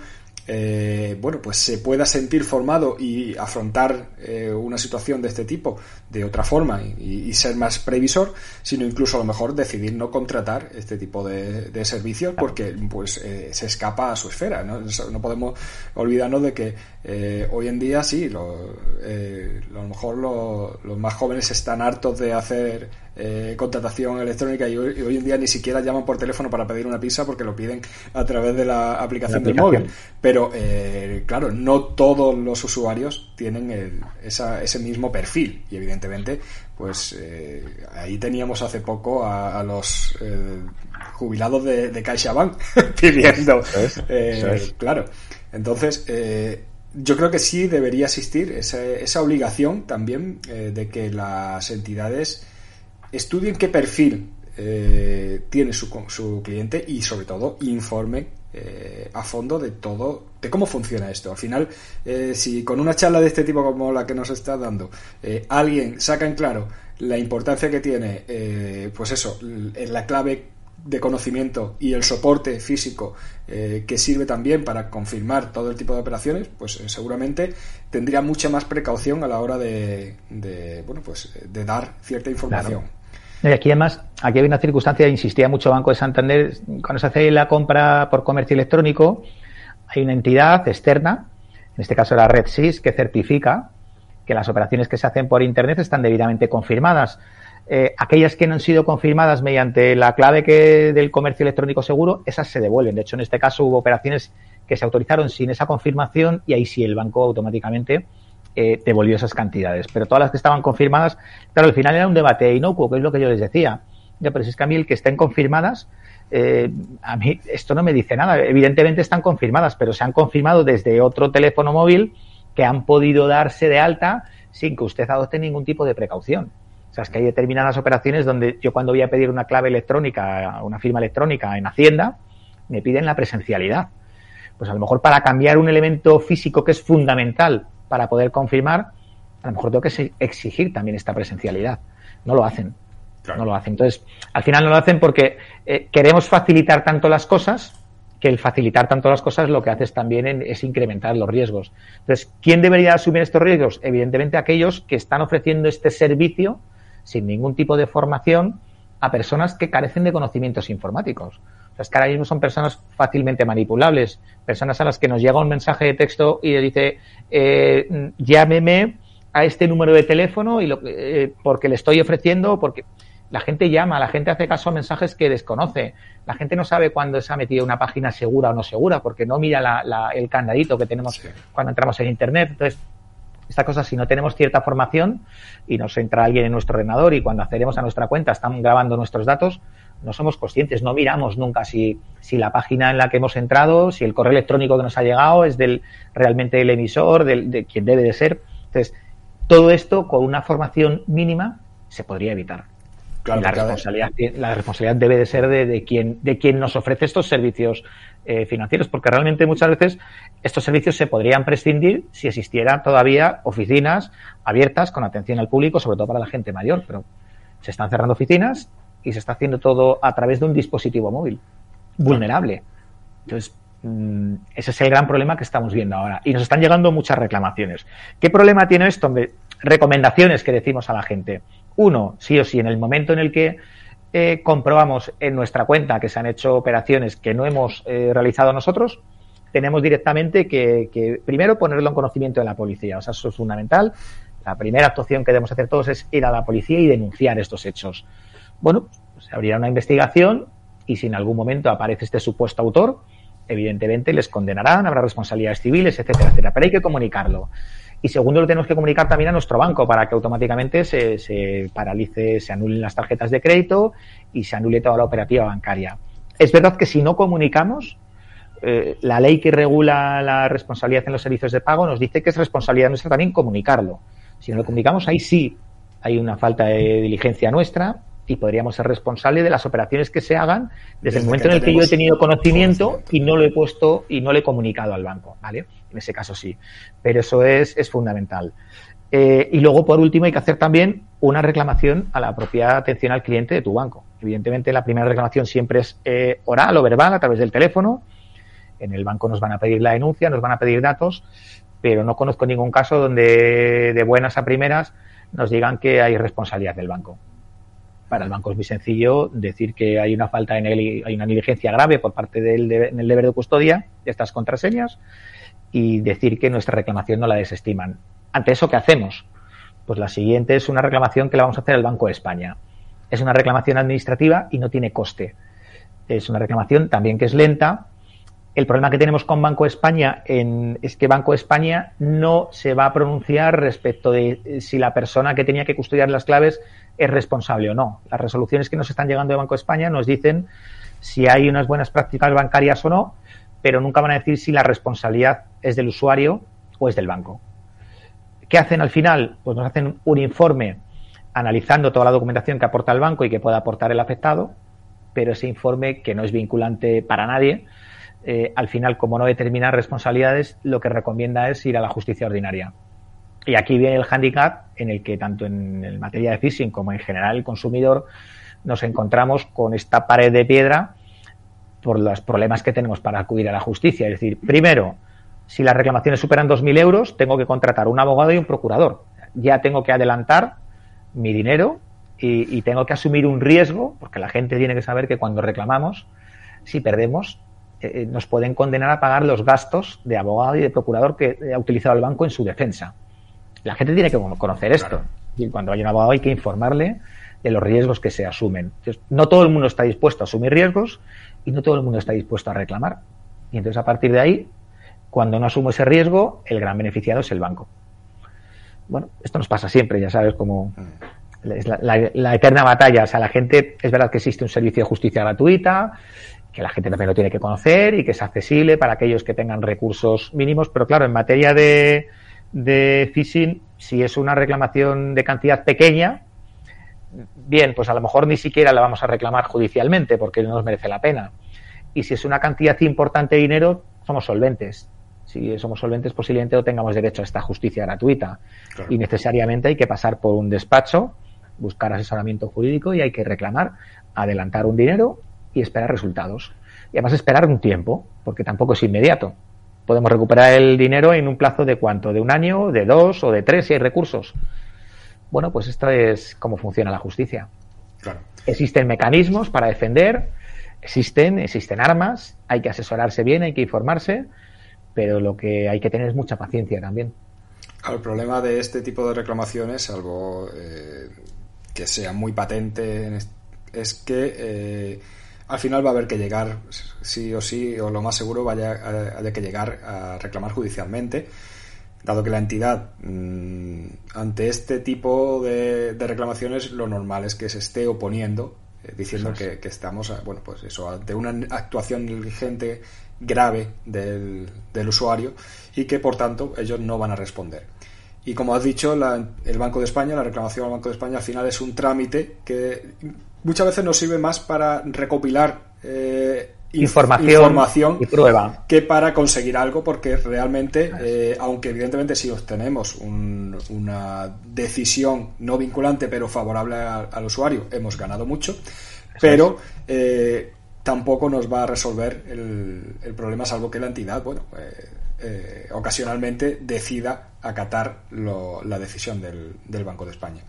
eh, bueno, pues se pueda sentir formado y afrontar eh, una situación de este tipo de otra forma y, ser más previsor, sino incluso a lo mejor decidir no contratar este tipo de, servicios porque pues eh, se escapa a su esfera. No, no podemos olvidarnos de que hoy en día sí, lo, a lo mejor los más jóvenes están hartos de hacer eh, contratación electrónica y hoy, en día ni siquiera llaman por teléfono para pedir una pizza porque lo piden a través de la aplicación, del móvil. Pero eh, claro, no todos los usuarios tienen ese mismo perfil. Y evidentemente pues eh, ahí teníamos hace poco a, los jubilados de, de CaixaBank pidiendo claro. Entonces yo creo que sí debería existir esa, esa obligación también de que las entidades estudien qué perfil eh, tiene su, su, cliente y sobre todo informe eh, a fondo de todo, de cómo funciona esto. Al final, eh, si con una charla de este tipo como la que nos está dando, alguien saca en claro la importancia que tiene, pues eso, la clave de conocimiento y el soporte físico que sirve también para confirmar todo el tipo de operaciones, pues seguramente tendría mucha más precaución a la hora de, bueno, pues de dar cierta información. Y aquí además, aquí hay una circunstancia, insistía mucho Banco de Santander, cuando se hace la compra por comercio electrónico, hay una entidad externa, en este caso la Red SIS, que certifica que las operaciones que se hacen por Internet están debidamente confirmadas. Eh, aquellas que no han sido confirmadas mediante la clave que del comercio electrónico seguro, esas se devuelven. De hecho, en este caso hubo operaciones que se autorizaron sin esa confirmación y ahí sí el banco automáticamente eh, devolvió esas cantidades. Pero todas las que estaban confirmadas, claro, al final era un debate inocuo, que es lo que yo les decía. Ya, pero si es que a mí el que estén confirmadas, eh, a mí esto no me dice nada. Evidentemente están confirmadas, pero se han confirmado desde otro teléfono móvil que han podido darse de alta sin que usted adopte ningún tipo de precaución. O sea, es que hay determinadas operaciones donde yo cuando voy a pedir una clave electrónica, una firma electrónica en Hacienda, me piden la presencialidad. Pues a lo mejor para cambiar un elemento físico que es fundamental para poder confirmar, a lo mejor tengo que exigir también esta presencialidad. No lo hacen. No lo hacen. Entonces, al final no lo hacen porque eh, queremos facilitar tanto las cosas que el facilitar tanto las cosas lo que hace también es incrementar los riesgos. Entonces, ¿quién debería asumir estos riesgos? Evidentemente aquellos que están ofreciendo este servicio sin ningún tipo de formación a personas que carecen de conocimientos informáticos. O sea, es que ahora mismo son personas fácilmente manipulables, personas a las que nos llega un mensaje de texto y le dice, eh, llámeme a este número de teléfono y lo, eh, porque le estoy ofreciendo, porque la gente llama, la gente hace caso a mensajes que desconoce, la gente no sabe cuándo se ha metido una página segura o no segura, porque no mira el candadito que tenemos cuando entramos en Internet. Entonces, esta cosa, si no tenemos cierta formación y nos entra alguien en nuestro ordenador y cuando accedemos a nuestra cuenta están grabando nuestros datos, no somos conscientes, no miramos nunca si, si la página en la que hemos entrado, si el correo electrónico que nos ha llegado es del realmente el emisor, del, de quien debe de ser. Entonces, todo esto con una formación mínima se podría evitar la, responsabilidad, la responsabilidad debe de ser de, de, quien, de quien nos ofrece estos servicios eh, financieros, porque realmente muchas veces estos servicios se podrían prescindir si existieran todavía oficinas abiertas con atención al público, sobre todo para la gente mayor, pero se están cerrando oficinas y se está haciendo todo a través de un dispositivo móvil vulnerable. Entonces, mm, ese es el gran problema que estamos viendo ahora. Y nos están llegando muchas reclamaciones. ¿Qué problema tiene esto? Recomendaciones que decimos a la gente. Uno, sí o sí, en el momento en el que eh, comprobamos en nuestra cuenta que se han hecho operaciones que no hemos eh, realizado nosotros, tenemos directamente que, primero ponerlo en conocimiento de la policía. O sea, eso es fundamental. La primera actuación que debemos hacer todos es ir a la policía y denunciar estos hechos. Bueno, se abrirá una investigación y si en algún momento aparece este supuesto autor, evidentemente les condenarán, habrá responsabilidades civiles, etcétera, etcétera. Pero hay que comunicarlo. Y segundo, lo tenemos que comunicar también a nuestro banco para que automáticamente se, se paralice, se anulen las tarjetas de crédito y se anule toda la operativa bancaria. Es verdad que si no comunicamos, eh, la ley que regula la responsabilidad en los servicios de pago nos dice que es responsabilidad nuestra también comunicarlo. Si no lo comunicamos, ahí sí hay una falta de diligencia nuestra y podríamos ser responsables de las operaciones que se hagan desde, el momento en el que yo he tenido conocimiento y no lo he puesto y no lo he comunicado al banco, ¿vale? En ese caso sí. Pero eso es, es fundamental. Eh, y luego, por último, hay que hacer también una reclamación a la propia atención al cliente de tu banco. Evidentemente, la primera reclamación siempre es eh, oral o verbal a través del teléfono. En el banco nos van a pedir la denuncia, nos van a pedir datos, pero no conozco ningún caso donde de buenas a primeras nos digan que hay responsabilidad del banco. Para el banco es muy sencillo decir que hay una falta de hay una negligencia grave por parte del en el deber de custodia de estas contraseñas y decir que nuestra reclamación no la desestiman. Ante eso, ¿qué hacemos? Pues la siguiente es una reclamación que le vamos a hacer al Banco de España. Es una reclamación administrativa y no tiene coste. Es una reclamación también que es lenta. El problema que tenemos con Banco de España es que Banco de España no se va a pronunciar respecto de si la persona que tenía que custodiar las claves es responsable o no. Las resoluciones que nos están llegando de Banco de España nos dicen si hay unas buenas prácticas bancarias o no, pero nunca van a decir si la responsabilidad es del usuario o es del banco. ¿Qué hacen al final? Pues nos hacen un informe analizando toda la documentación que aporta el banco y que pueda aportar el afectado, pero ese informe, que no es vinculante para nadie, eh, al final, como no determina responsabilidades, lo que recomienda es ir a la justicia ordinaria. Y aquí viene el handicap en el que tanto en materia de phishing como en general el consumidor nos encontramos con esta pared de piedra por los problemas que tenemos para acudir a la justicia. Es decir, primero, si las reclamaciones superan 2.000 euros, tengo que contratar un abogado y un procurador. Ya tengo que adelantar mi dinero y, tengo que asumir un riesgo, porque la gente tiene que saber que cuando reclamamos, si perdemos, eh, eh, nos pueden condenar a pagar los gastos de abogado y de procurador que ha utilizado el banco en su defensa. La gente tiene que conocer esto. Y cuando hay un abogado hay que informarle de los riesgos que se asumen. no todo el mundo está dispuesto a asumir riesgos y no todo el mundo está dispuesto a reclamar. Y entonces, a partir de ahí, cuando no asumo ese riesgo, el gran beneficiado es el banco. Bueno, esto nos pasa siempre, ya sabes, como es la, eterna batalla. O sea, la gente, es verdad que existe un servicio de justicia gratuita, que la gente también lo tiene que conocer y que es accesible para aquellos que tengan recursos mínimos, pero claro, en materia de, de phishing, si es una reclamación de cantidad pequeña, bien, pues a lo mejor ni siquiera la vamos a reclamar judicialmente porque no nos merece la pena. Y si es una cantidad importante de dinero, somos solventes. Si somos solventes, posiblemente no tengamos derecho a esta justicia gratuita. Y necesariamente hay que pasar por un despacho, buscar asesoramiento jurídico y hay que reclamar, adelantar un dinero y esperar resultados. Y además esperar un tiempo, porque tampoco es inmediato. Podemos recuperar el dinero en un plazo de cuánto, de un año, de dos o de tres si hay recursos. Bueno, pues esto es cómo funciona la justicia. Existen mecanismos para defender, existen, existen armas, hay que asesorarse bien, hay que informarse, pero lo que hay que tener es mucha paciencia también. el problema de este tipo de reclamaciones, salvo eh, que sea muy patente, es que eh, al final va a haber que llegar, sí o sí, o lo más seguro, vaya a, que llegar a reclamar judicialmente dado que la entidad mm, ante este tipo de, reclamaciones lo normal es que se esté oponiendo eh, diciendo que, estamos bueno pues eso ante una actuación negligente grave del, usuario y que por tanto ellos no van a responder. Y como has dicho el Banco de España la reclamación al Banco de España al final es un trámite que muchas veces nos sirve más para recopilar eh, información, y prueba. que para conseguir algo porque realmente eh, aunque evidentemente si obtenemos una decisión no vinculante pero favorable al, usuario hemos ganado mucho pero eh, tampoco nos va a resolver el, problema salvo que la entidad bueno eh, ocasionalmente decida acatar la decisión del Banco de España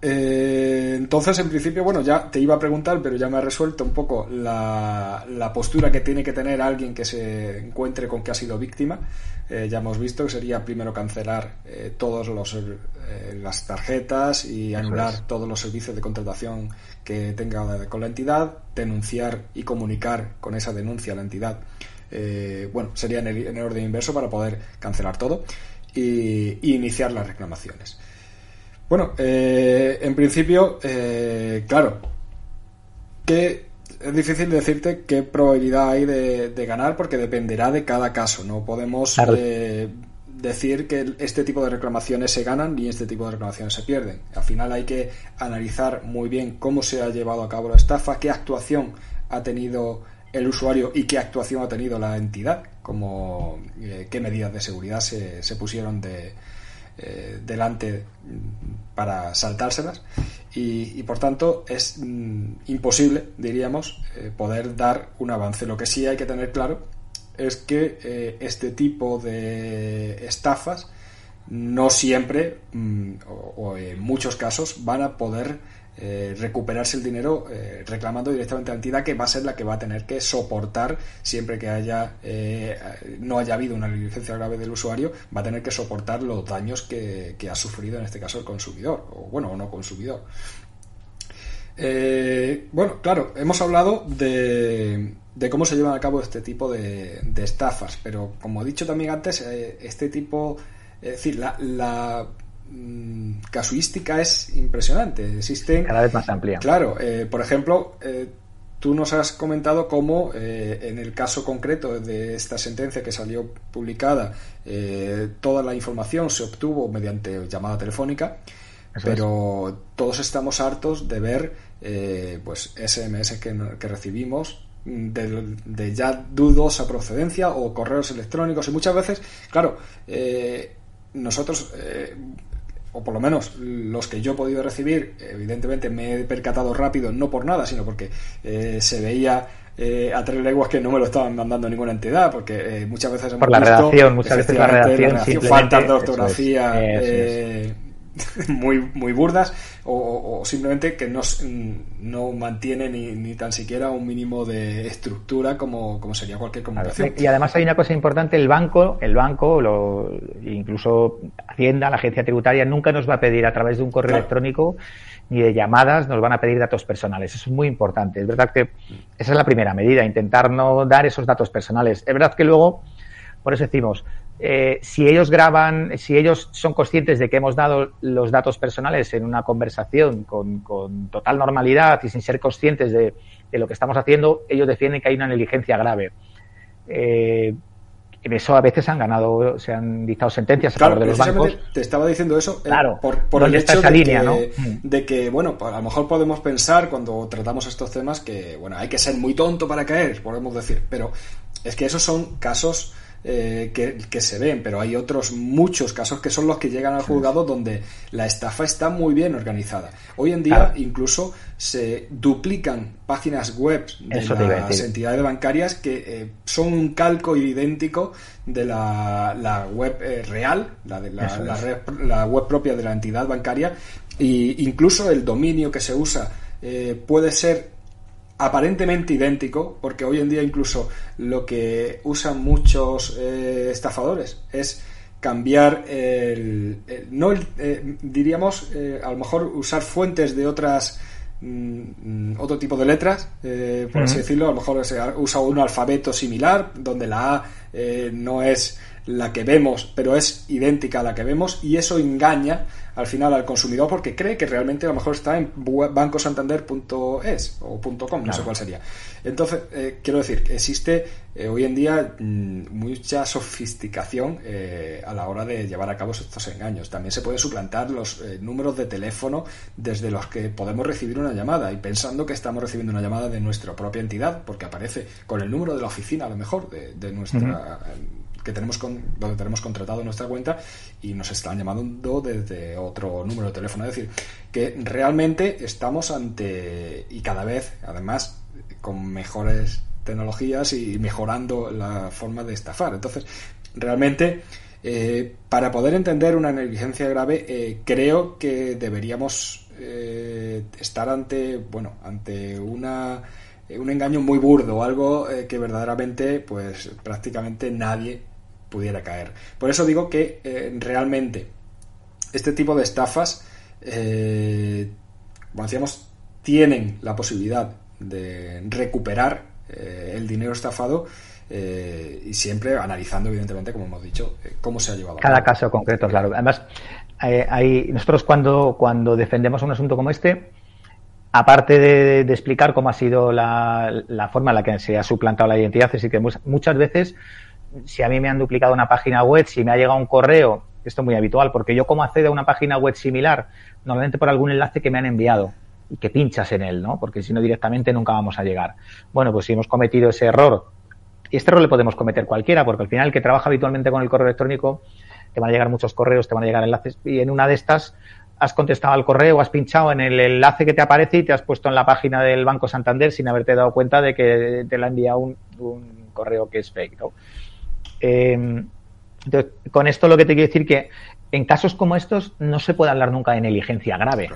eh, entonces, en principio, bueno, ya te iba a preguntar, pero ya me ha resuelto un poco la, postura que tiene que tener alguien que se encuentre con que ha sido víctima. Eh, ya hemos visto que sería primero cancelar eh, todas las tarjetas y anular todos los servicios de contratación que tenga con la entidad, denunciar y comunicar con esa denuncia a la entidad. bueno, sería en el, orden inverso para poder cancelar todo y, y iniciar las reclamaciones. Bueno, eh, en principio, eh, claro, que es difícil decirte qué probabilidad hay de, ganar porque dependerá de cada caso. No podemos eh, decir que este tipo de reclamaciones se ganan ni este tipo de reclamaciones se pierden. Al final hay que analizar muy bien cómo se ha llevado a cabo la estafa, qué actuación ha tenido el usuario y qué actuación ha tenido la entidad, como qué medidas de seguridad se, se pusieron de, eh, delante para saltárselas y, por tanto es mm, imposible, diríamos, eh, poder dar un avance. Lo que sí hay que tener claro es que eh, este tipo de estafas no siempre mm, o, en muchos casos van a poder eh, recuperarse el dinero eh, reclamando directamente a la entidad que va a ser la que va a tener que soportar siempre que haya eh, no haya habido una licencia grave del usuario va a tener que soportar los daños que, ha sufrido en este caso el consumidor o bueno o no consumidor. Bueno claro hemos hablado de, cómo se llevan a cabo este tipo de, estafas pero como he dicho también antes este tipo es decir la Mm, casuística es impresionante. Existen. Cada vez más amplia. Claro, eh, por ejemplo, eh, tú nos has comentado cómo eh, en el caso concreto de esta sentencia que salió publicada, toda la información se obtuvo mediante llamada telefónica, pero todos estamos hartos de ver pues SMS que, que recibimos de, de, ya dudosa procedencia o correos electrónicos y muchas veces, claro, nosotros o por lo menos los que yo he podido recibir, evidentemente me he percatado rápido, no por nada, sino porque eh, se veía eh, a tres leguas que no me lo estaban mandando ninguna entidad, porque eh, muchas veces hemos por la redacción, muchas veces la redacción, faltas de ortografía, muy, muy burdas o, simplemente que no, no mantiene ni, ni, tan siquiera un mínimo de estructura como, como sería cualquier comunicación. Y además hay una cosa importante, el banco, el banco, lo, incluso Hacienda, la agencia tributaria, nunca nos va a pedir a través de un correo electrónico ni de llamadas nos van a pedir datos personales. Eso es muy importante. Es verdad que esa es la primera medida, intentar no dar esos datos personales. Es verdad que luego, por eso decimos, eh, si ellos graban, si ellos son conscientes de que hemos dado los datos personales en una conversación con, total normalidad y sin ser conscientes de, lo que estamos haciendo, ellos defienden que hay una negligencia grave. Eh, en eso a veces han ganado, se han dictado sentencias a favor de los bancos. Te estaba diciendo eso eh, claro, por, el hecho de, línea, que, de que, bueno, a lo mejor podemos pensar cuando tratamos estos temas que, bueno, hay que ser muy tonto para caer, podemos decir, pero es que esos son casos eh, que, se ven, pero hay otros muchos casos que son los que llegan al juzgado donde la estafa está muy bien organizada. Hoy en día incluso se duplican páginas web de las entidades bancarias que eh, son un calco idéntico de la, web eh, real, la, de la, web propia de la entidad bancaria, e incluso el dominio que se usa puede ser aparentemente idéntico, porque hoy en día incluso lo que usan muchos eh, estafadores es cambiar el, no eh, diríamos eh, a lo mejor usar fuentes de otras mm, otro tipo de letras por así decirlo. A lo mejor usa un alfabeto similar donde la A no es la que vemos pero es idéntica a la que vemos y eso engaña al final al consumidor porque cree que realmente a lo mejor está en bancosantander.es o .com, no sé cuál sería. Entonces, eh, quiero decir, existe eh, hoy en día mm, mucha sofisticación eh, a la hora de llevar a cabo estos engaños. También se puede suplantar los números de teléfono desde los que podemos recibir una llamada y pensando que estamos recibiendo una llamada de nuestra propia entidad porque aparece con el número de la oficina a lo mejor de, nuestra que tenemos con, donde tenemos contratado nuestra cuenta y nos están llamando desde otro número de teléfono. Es decir, que realmente estamos ante, y cada vez, además, con mejores tecnologías y mejorando la forma de estafar. Entonces, realmente, eh, para poder entender una negligencia grave, eh, creo que deberíamos eh, estar ante, bueno, ante una un engaño muy burdo, algo que verdaderamente, pues prácticamente nadie pudiera caer. Por eso digo que eh, realmente este tipo de estafas, eh, como decíamos, tienen la posibilidad de recuperar eh, el dinero estafado y siempre analizando, evidentemente, como hemos dicho, cómo se ha llevado. Cada caso concreto, claro. Además, hay, nosotros cuando, cuando defendemos un asunto como este, aparte de, explicar cómo ha sido la, la, forma en la que se ha suplantado la identidad, es decir, que muchas veces si a mí me han duplicado una página web, si me ha llegado un correo, esto es muy habitual, porque yo como accedo a una página web similar, normalmente por algún enlace que me han enviado y que pinchas en él, ¿no? Porque si no directamente nunca vamos a llegar. Bueno, pues si hemos cometido ese error, y este error le podemos cometer cualquiera, porque al final el que trabaja habitualmente con el correo electrónico, te van a llegar muchos correos, te van a llegar enlaces, y en una de estas has contestado al correo, has pinchado en el enlace que te aparece y te has puesto en la página del Banco Santander sin haberte dado cuenta de que te la ha enviado un, un correo que es fake, ¿no? Eh, con esto lo que te quiero decir que en casos como estos no se puede hablar nunca de negligencia grave.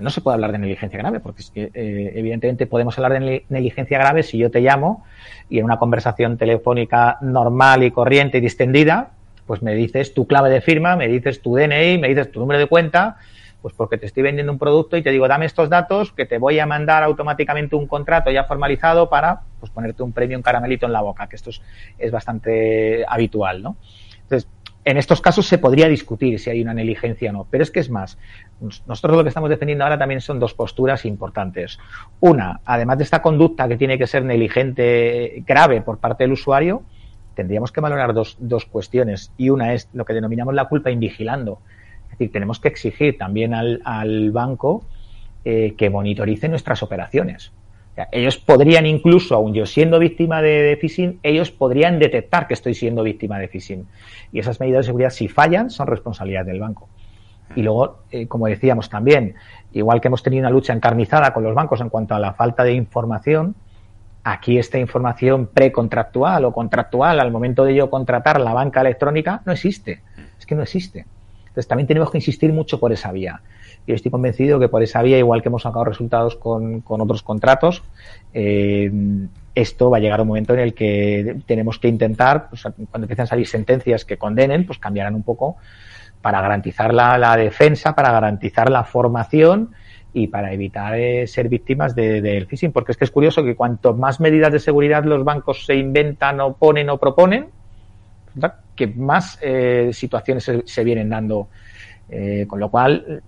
no se puede hablar de negligencia grave, porque eh, evidentemente podemos hablar de negligencia grave si yo te llamo y en una conversación telefónica normal y corriente y distendida, pues me dices tu clave de firma, me dices tu DNI, me dices tu número de cuenta, pues porque te estoy vendiendo un producto y te digo, dame estos datos que te voy a mandar automáticamente un contrato ya formalizado para pues, ponerte un premio, un caramelito en la boca, que esto es, bastante habitual, ¿no? Entonces, en estos casos se podría discutir si hay una negligencia o no, pero es que es más. Nosotros lo que estamos defendiendo ahora también son dos posturas importantes. Una, además de esta conducta que tiene que ser negligente grave por parte del usuario, tendríamos que valorar dos, dos cuestiones. Y una es lo que denominamos la culpa invigilando es decir, tenemos que exigir también al, banco eh, que monitorice nuestras operaciones. ellos podrían incluso, aun yo siendo víctima de, phishing, ellos podrían detectar que estoy siendo víctima de phishing. Y esas medidas de seguridad, si fallan, son responsabilidad del banco. Y luego, eh, como decíamos también, igual que hemos tenido una lucha encarnizada con los bancos en cuanto a la falta de información, aquí esta información precontractual o contractual al momento de yo contratar la banca electrónica no existe. Es que no existe. Entonces también tenemos que insistir mucho por esa vía. Yo estoy convencido que por esa vía, igual que hemos sacado resultados con, otros contratos, eh, esto va a llegar a un momento en el que tenemos que intentar, pues, cuando empiezan a salir sentencias que condenen, pues cambiarán un poco para garantizar la, defensa, para garantizar la formación y para evitar eh, ser víctimas del de, phishing. Porque es que es curioso que cuanto más medidas de seguridad los bancos se inventan o ponen o proponen, que más eh, situaciones se, vienen dando. Eh, con lo cual,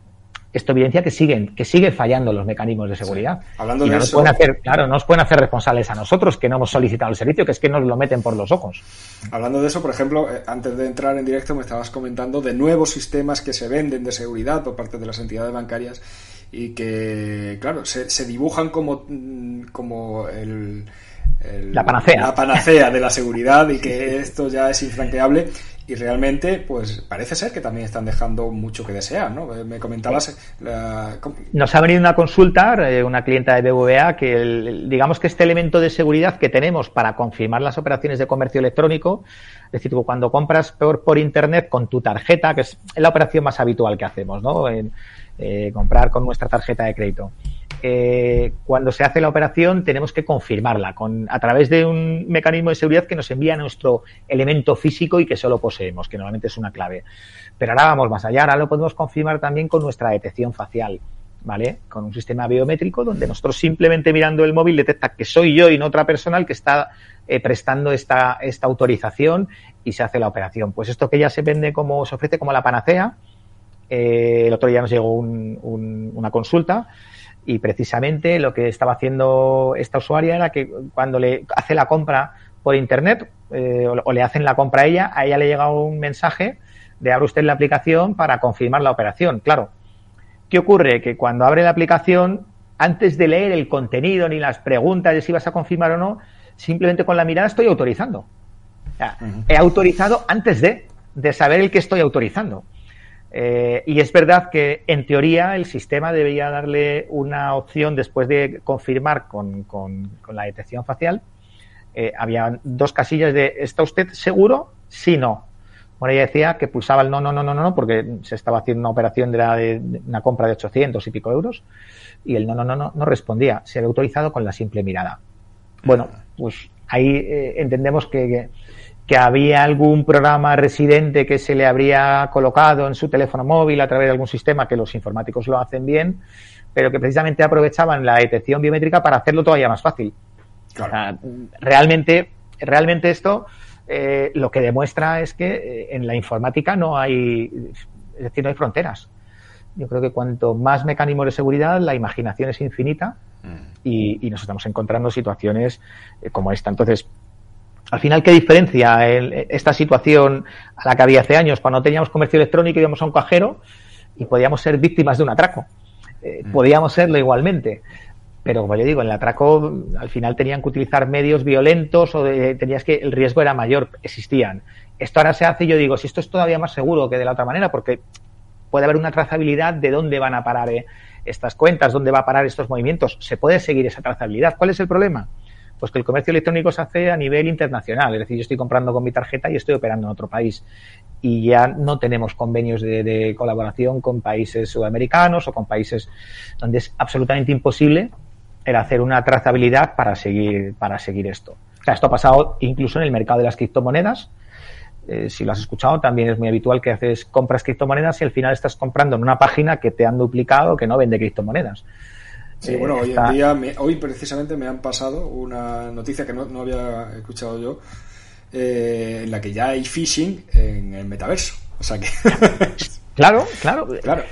esto evidencia que siguen, que sigue fallando los mecanismos de seguridad. Hablando de eso. hacer, claro, no nos pueden hacer responsables a nosotros que no hemos solicitado el servicio, que es que nos lo meten por los ojos. Hablando de eso, por ejemplo, eh, antes de entrar en directo me estabas comentando de nuevos sistemas que se venden de seguridad por parte de las entidades bancarias y que, claro, se, se dibujan como, mm, como el la panacea. La panacea de la seguridad y que esto ya es infranqueable y realmente pues parece ser que también están dejando mucho que desear, ¿no? Me comentabas... Nos ha venido una consulta, eh, una clienta de BVA, que digamos que este elemento de seguridad que tenemos para confirmar las operaciones de comercio electrónico, es decir, cuando compras por, por Internet con tu tarjeta, que es la operación más habitual que hacemos, ¿no? En, eh, comprar con nuestra tarjeta de crédito. Cuando se hace la operación tenemos que confirmarla con, a través de un mecanismo de seguridad que nos envía nuestro elemento físico y que solo poseemos, que normalmente es una clave. Pero ahora vamos más allá, ahora lo podemos confirmar también con nuestra detección facial. ¿Vale? Con un sistema biométrico donde nosotros simplemente mirando el móvil detecta que soy yo y no otra persona el que está eh, prestando esta, esta autorización y se hace la operación. Pues esto que ya se vende como, se ofrece como la panacea, eh, el otro día nos llegó una consulta y precisamente lo que estaba haciendo esta usuaria era que cuando le hace la compra por internet eh, o, le hacen la compra a ella, a ella le llega un mensaje de abre usted la aplicación para confirmar la operación. Claro, ¿qué ocurre? Que cuando abre la aplicación, antes de leer el contenido ni las preguntas de si vas a confirmar o no, simplemente con la mirada estoy autorizando. He autorizado antes de, de saber el que estoy autorizando. Eh, y es verdad que, en teoría, el sistema debería darle una opción después de confirmar con, la detección facial. Eh, había dos casillas de ¿está usted seguro? Sí, no. Bueno, ella decía que pulsaba el no, no, no, no, no, porque se estaba haciendo una operación de, la de, una compra de 800 y pico euros y el no, no, no, no, no respondía. Se había autorizado con la simple mirada. Bueno, pues ahí eh, entendemos que había algún programa residente que se le habría colocado en su teléfono móvil a través de algún sistema que los informáticos lo hacen bien, pero que precisamente aprovechaban la detección biométrica para hacerlo todavía más fácil. realmente, realmente esto eh, lo que demuestra es que eh, en la informática no hay, es decir, no hay fronteras. Yo creo que cuanto más mecanismos de seguridad, la imaginación es infinita mm. y, nos estamos encontrando situaciones eh, como esta. Entonces, al final, ¿qué diferencia esta situación a la que había hace años, cuando teníamos comercio electrónico y íbamos a un cajero y podíamos ser víctimas de un atraco? Eh, mm. Podíamos serlo igualmente. Pero como yo digo, en el atraco al final tenían que utilizar medios violentos o tenías que el riesgo era mayor, existían. Esto ahora se hace y yo digo, si esto es todavía más seguro que de la otra manera, porque puede haber una trazabilidad de dónde van a parar eh, estas cuentas, dónde va a parar estos movimientos. Se puede seguir esa trazabilidad. ¿Cuál es el problema? Pues que el comercio electrónico se hace a nivel internacional, es decir, yo estoy comprando con mi tarjeta y estoy operando en otro país. Y ya no tenemos convenios de, colaboración con países sudamericanos o con países donde es absolutamente imposible el hacer una trazabilidad para seguir, para seguir esto. O sea, esto ha pasado incluso en el mercado de las criptomonedas. Eh, si lo has escuchado, también es muy habitual que haces compras criptomonedas y al final estás comprando en una página que te han duplicado que no vende criptomonedas. Sí, bueno, hoy en día, hoy precisamente me han pasado una noticia que no, había escuchado yo, eh, en la que ya hay phishing en el metaverso. O sea que. Claro, claro, claro.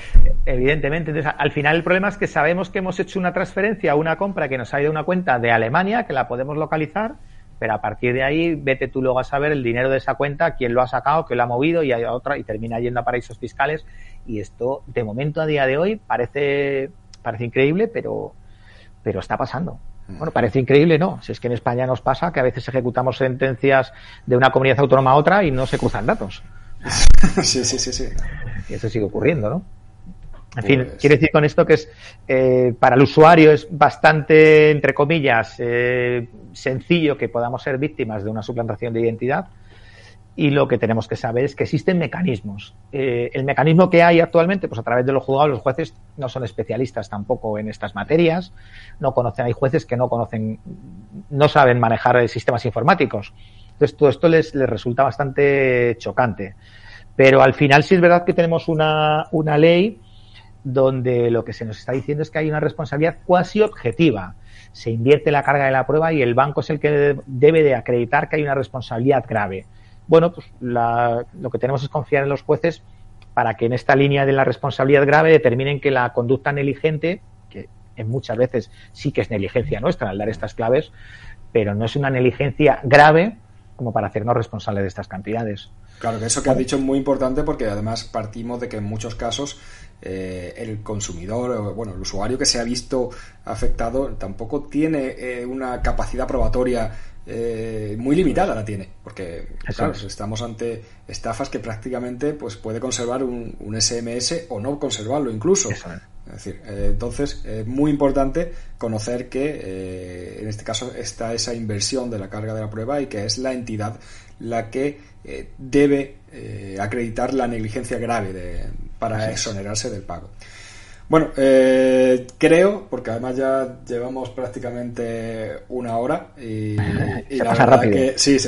Evidentemente. Entonces, al final el problema es que sabemos que hemos hecho una transferencia, una compra que nos ha ido a una cuenta de Alemania, que la podemos localizar, pero a partir de ahí vete tú luego a saber el dinero de esa cuenta, quién lo ha sacado, quién lo ha movido y hay otra y termina yendo a paraísos fiscales. Y esto, de momento, a día de hoy, parece parece increíble, pero, pero está pasando. Mm. Bueno, parece increíble, no. Si es que en España nos pasa que a veces ejecutamos sentencias de una comunidad autónoma a otra y no se cruzan datos. sí, sí, sí, sí. Y eso sigue ocurriendo, ¿no? En fin, pues quiere decir con esto que es eh, para el usuario es bastante, entre comillas, eh, sencillo que podamos ser víctimas de una suplantación de identidad y lo que tenemos que saber es que existen mecanismos. Eh, el mecanismo que hay actualmente, pues a través de los juzgados, los jueces no son especialistas tampoco en estas materias, no conocen, hay jueces que no conocen, no saben manejar sistemas informáticos. Entonces todo esto les, les resulta bastante chocante. Pero al final sí es verdad que tenemos una, una ley donde lo que se nos está diciendo es que hay una responsabilidad cuasi objetiva. Se invierte la carga de la prueba y el banco es el que debe de acreditar que hay una responsabilidad grave bueno, pues lo que tenemos es confiar en los jueces para que en esta línea de la responsabilidad grave determinen que la conducta negligente, que en muchas veces sí que es negligencia nuestra al dar estas claves, pero no es una negligencia grave como para hacernos responsables de estas cantidades. Claro, que eso que has dicho es muy importante porque además partimos de que en muchos casos eh, el consumidor, bueno, el usuario que se ha visto afectado tampoco tiene eh, una capacidad probatoria eh, muy limitada la tiene, porque claro, estamos ante estafas que prácticamente pues puede conservar un, SMS o no conservarlo incluso. Es decir, eh, entonces es muy importante conocer que eh, en este caso está esa inversión de la carga de la prueba y que es la entidad la que debe acreditar la negligencia grave de, para exonerarse del pago. Bueno, eh, creo, porque además ya llevamos prácticamente una hora y, la verdad que sí,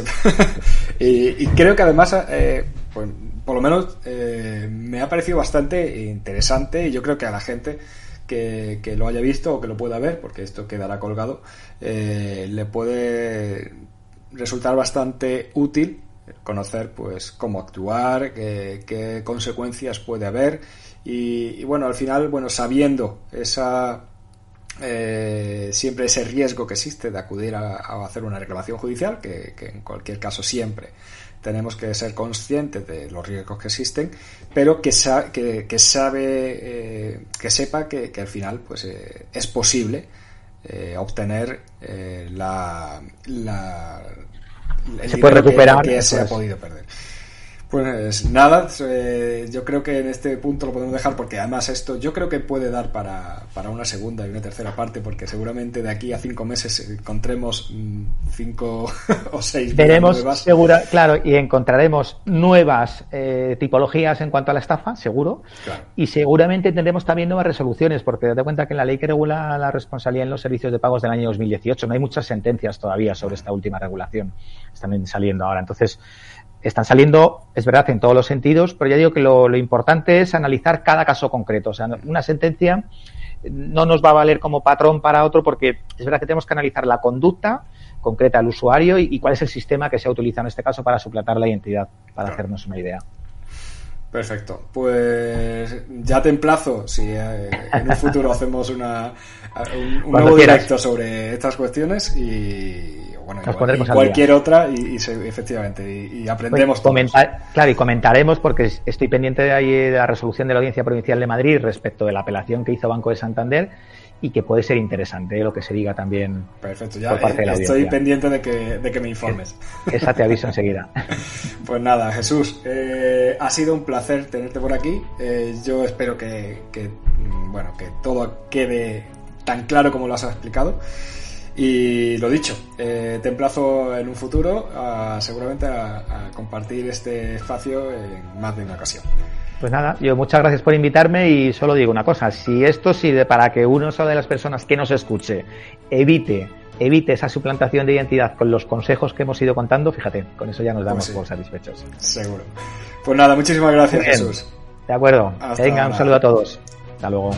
y, creo que además, eh, pues, por lo menos eh, me ha parecido bastante interesante y yo creo que a la gente que, que lo haya visto o que lo pueda ver, porque esto quedará colgado, le puede resultar bastante útil conocer pues cómo actuar, qué consecuencias puede haber y, bueno, al final, bueno, sabiendo esa eh, siempre ese riesgo que existe de acudir a, hacer una reclamación judicial, que, en cualquier caso siempre tenemos que ser conscientes de los riesgos que existen, pero que, que, sabe, eh, que sepa que, al final pues, eh, es posible obtener la, la, el se puede recuperar que, se ha podido perder. Pues nada, eh, yo creo que en este punto lo podemos dejar porque además esto yo creo que puede dar para, para una segunda y una tercera parte porque seguramente de aquí a cinco meses encontremos mm, cinco o seis veremos segura claro y encontraremos nuevas eh, tipologías en cuanto a la estafa seguro. Y seguramente tendremos también nuevas resoluciones porque date cuenta que la ley que regula la responsabilidad en los servicios de pagos del año 2018 no hay muchas sentencias todavía sobre esta última regulación están saliendo ahora. Entonces están saliendo, es verdad, en todos los sentidos, pero ya digo que lo, importante es analizar cada caso concreto. O sea, una sentencia no nos va a valer como patrón para otro porque es verdad que tenemos que analizar la conducta concreta del usuario y, cuál es el sistema que se ha utilizado en este caso para suplantar la identidad, para hacernos una idea. Perfecto. Pues ya te emplazo si eh, en un futuro hacemos una, un, nuevo directo sobre estas cuestiones y bueno, cualquier otra y, efectivamente y, aprendemos pues claro y comentaremos porque estoy pendiente de ahí de la resolución de la Audiencia Provincial de Madrid respecto de la apelación que hizo Banco de Santander y que puede ser interesante lo que se diga también perfecto ya estoy pendiente de que, de que me informes. Esa te aviso enseguida. Pues nada Jesús eh, ha sido un placer tenerte por aquí. Eh, yo espero que, que bueno que todo quede tan claro como lo has explicado. Y lo dicho, eh, te emplazo en un futuro seguramente a, compartir este espacio en más de una ocasión. Pues nada, yo muchas gracias por invitarme y solo digo una cosa, si esto sirve para que uno de las personas que nos escuche evite evite esa suplantación de identidad con los consejos que hemos ido contando, fíjate, con eso ya nos damos pues por satisfechos. Seguro. Pues nada, muchísimas gracias Jesús. De acuerdo. Venga, un saludo a todos. Hasta luego.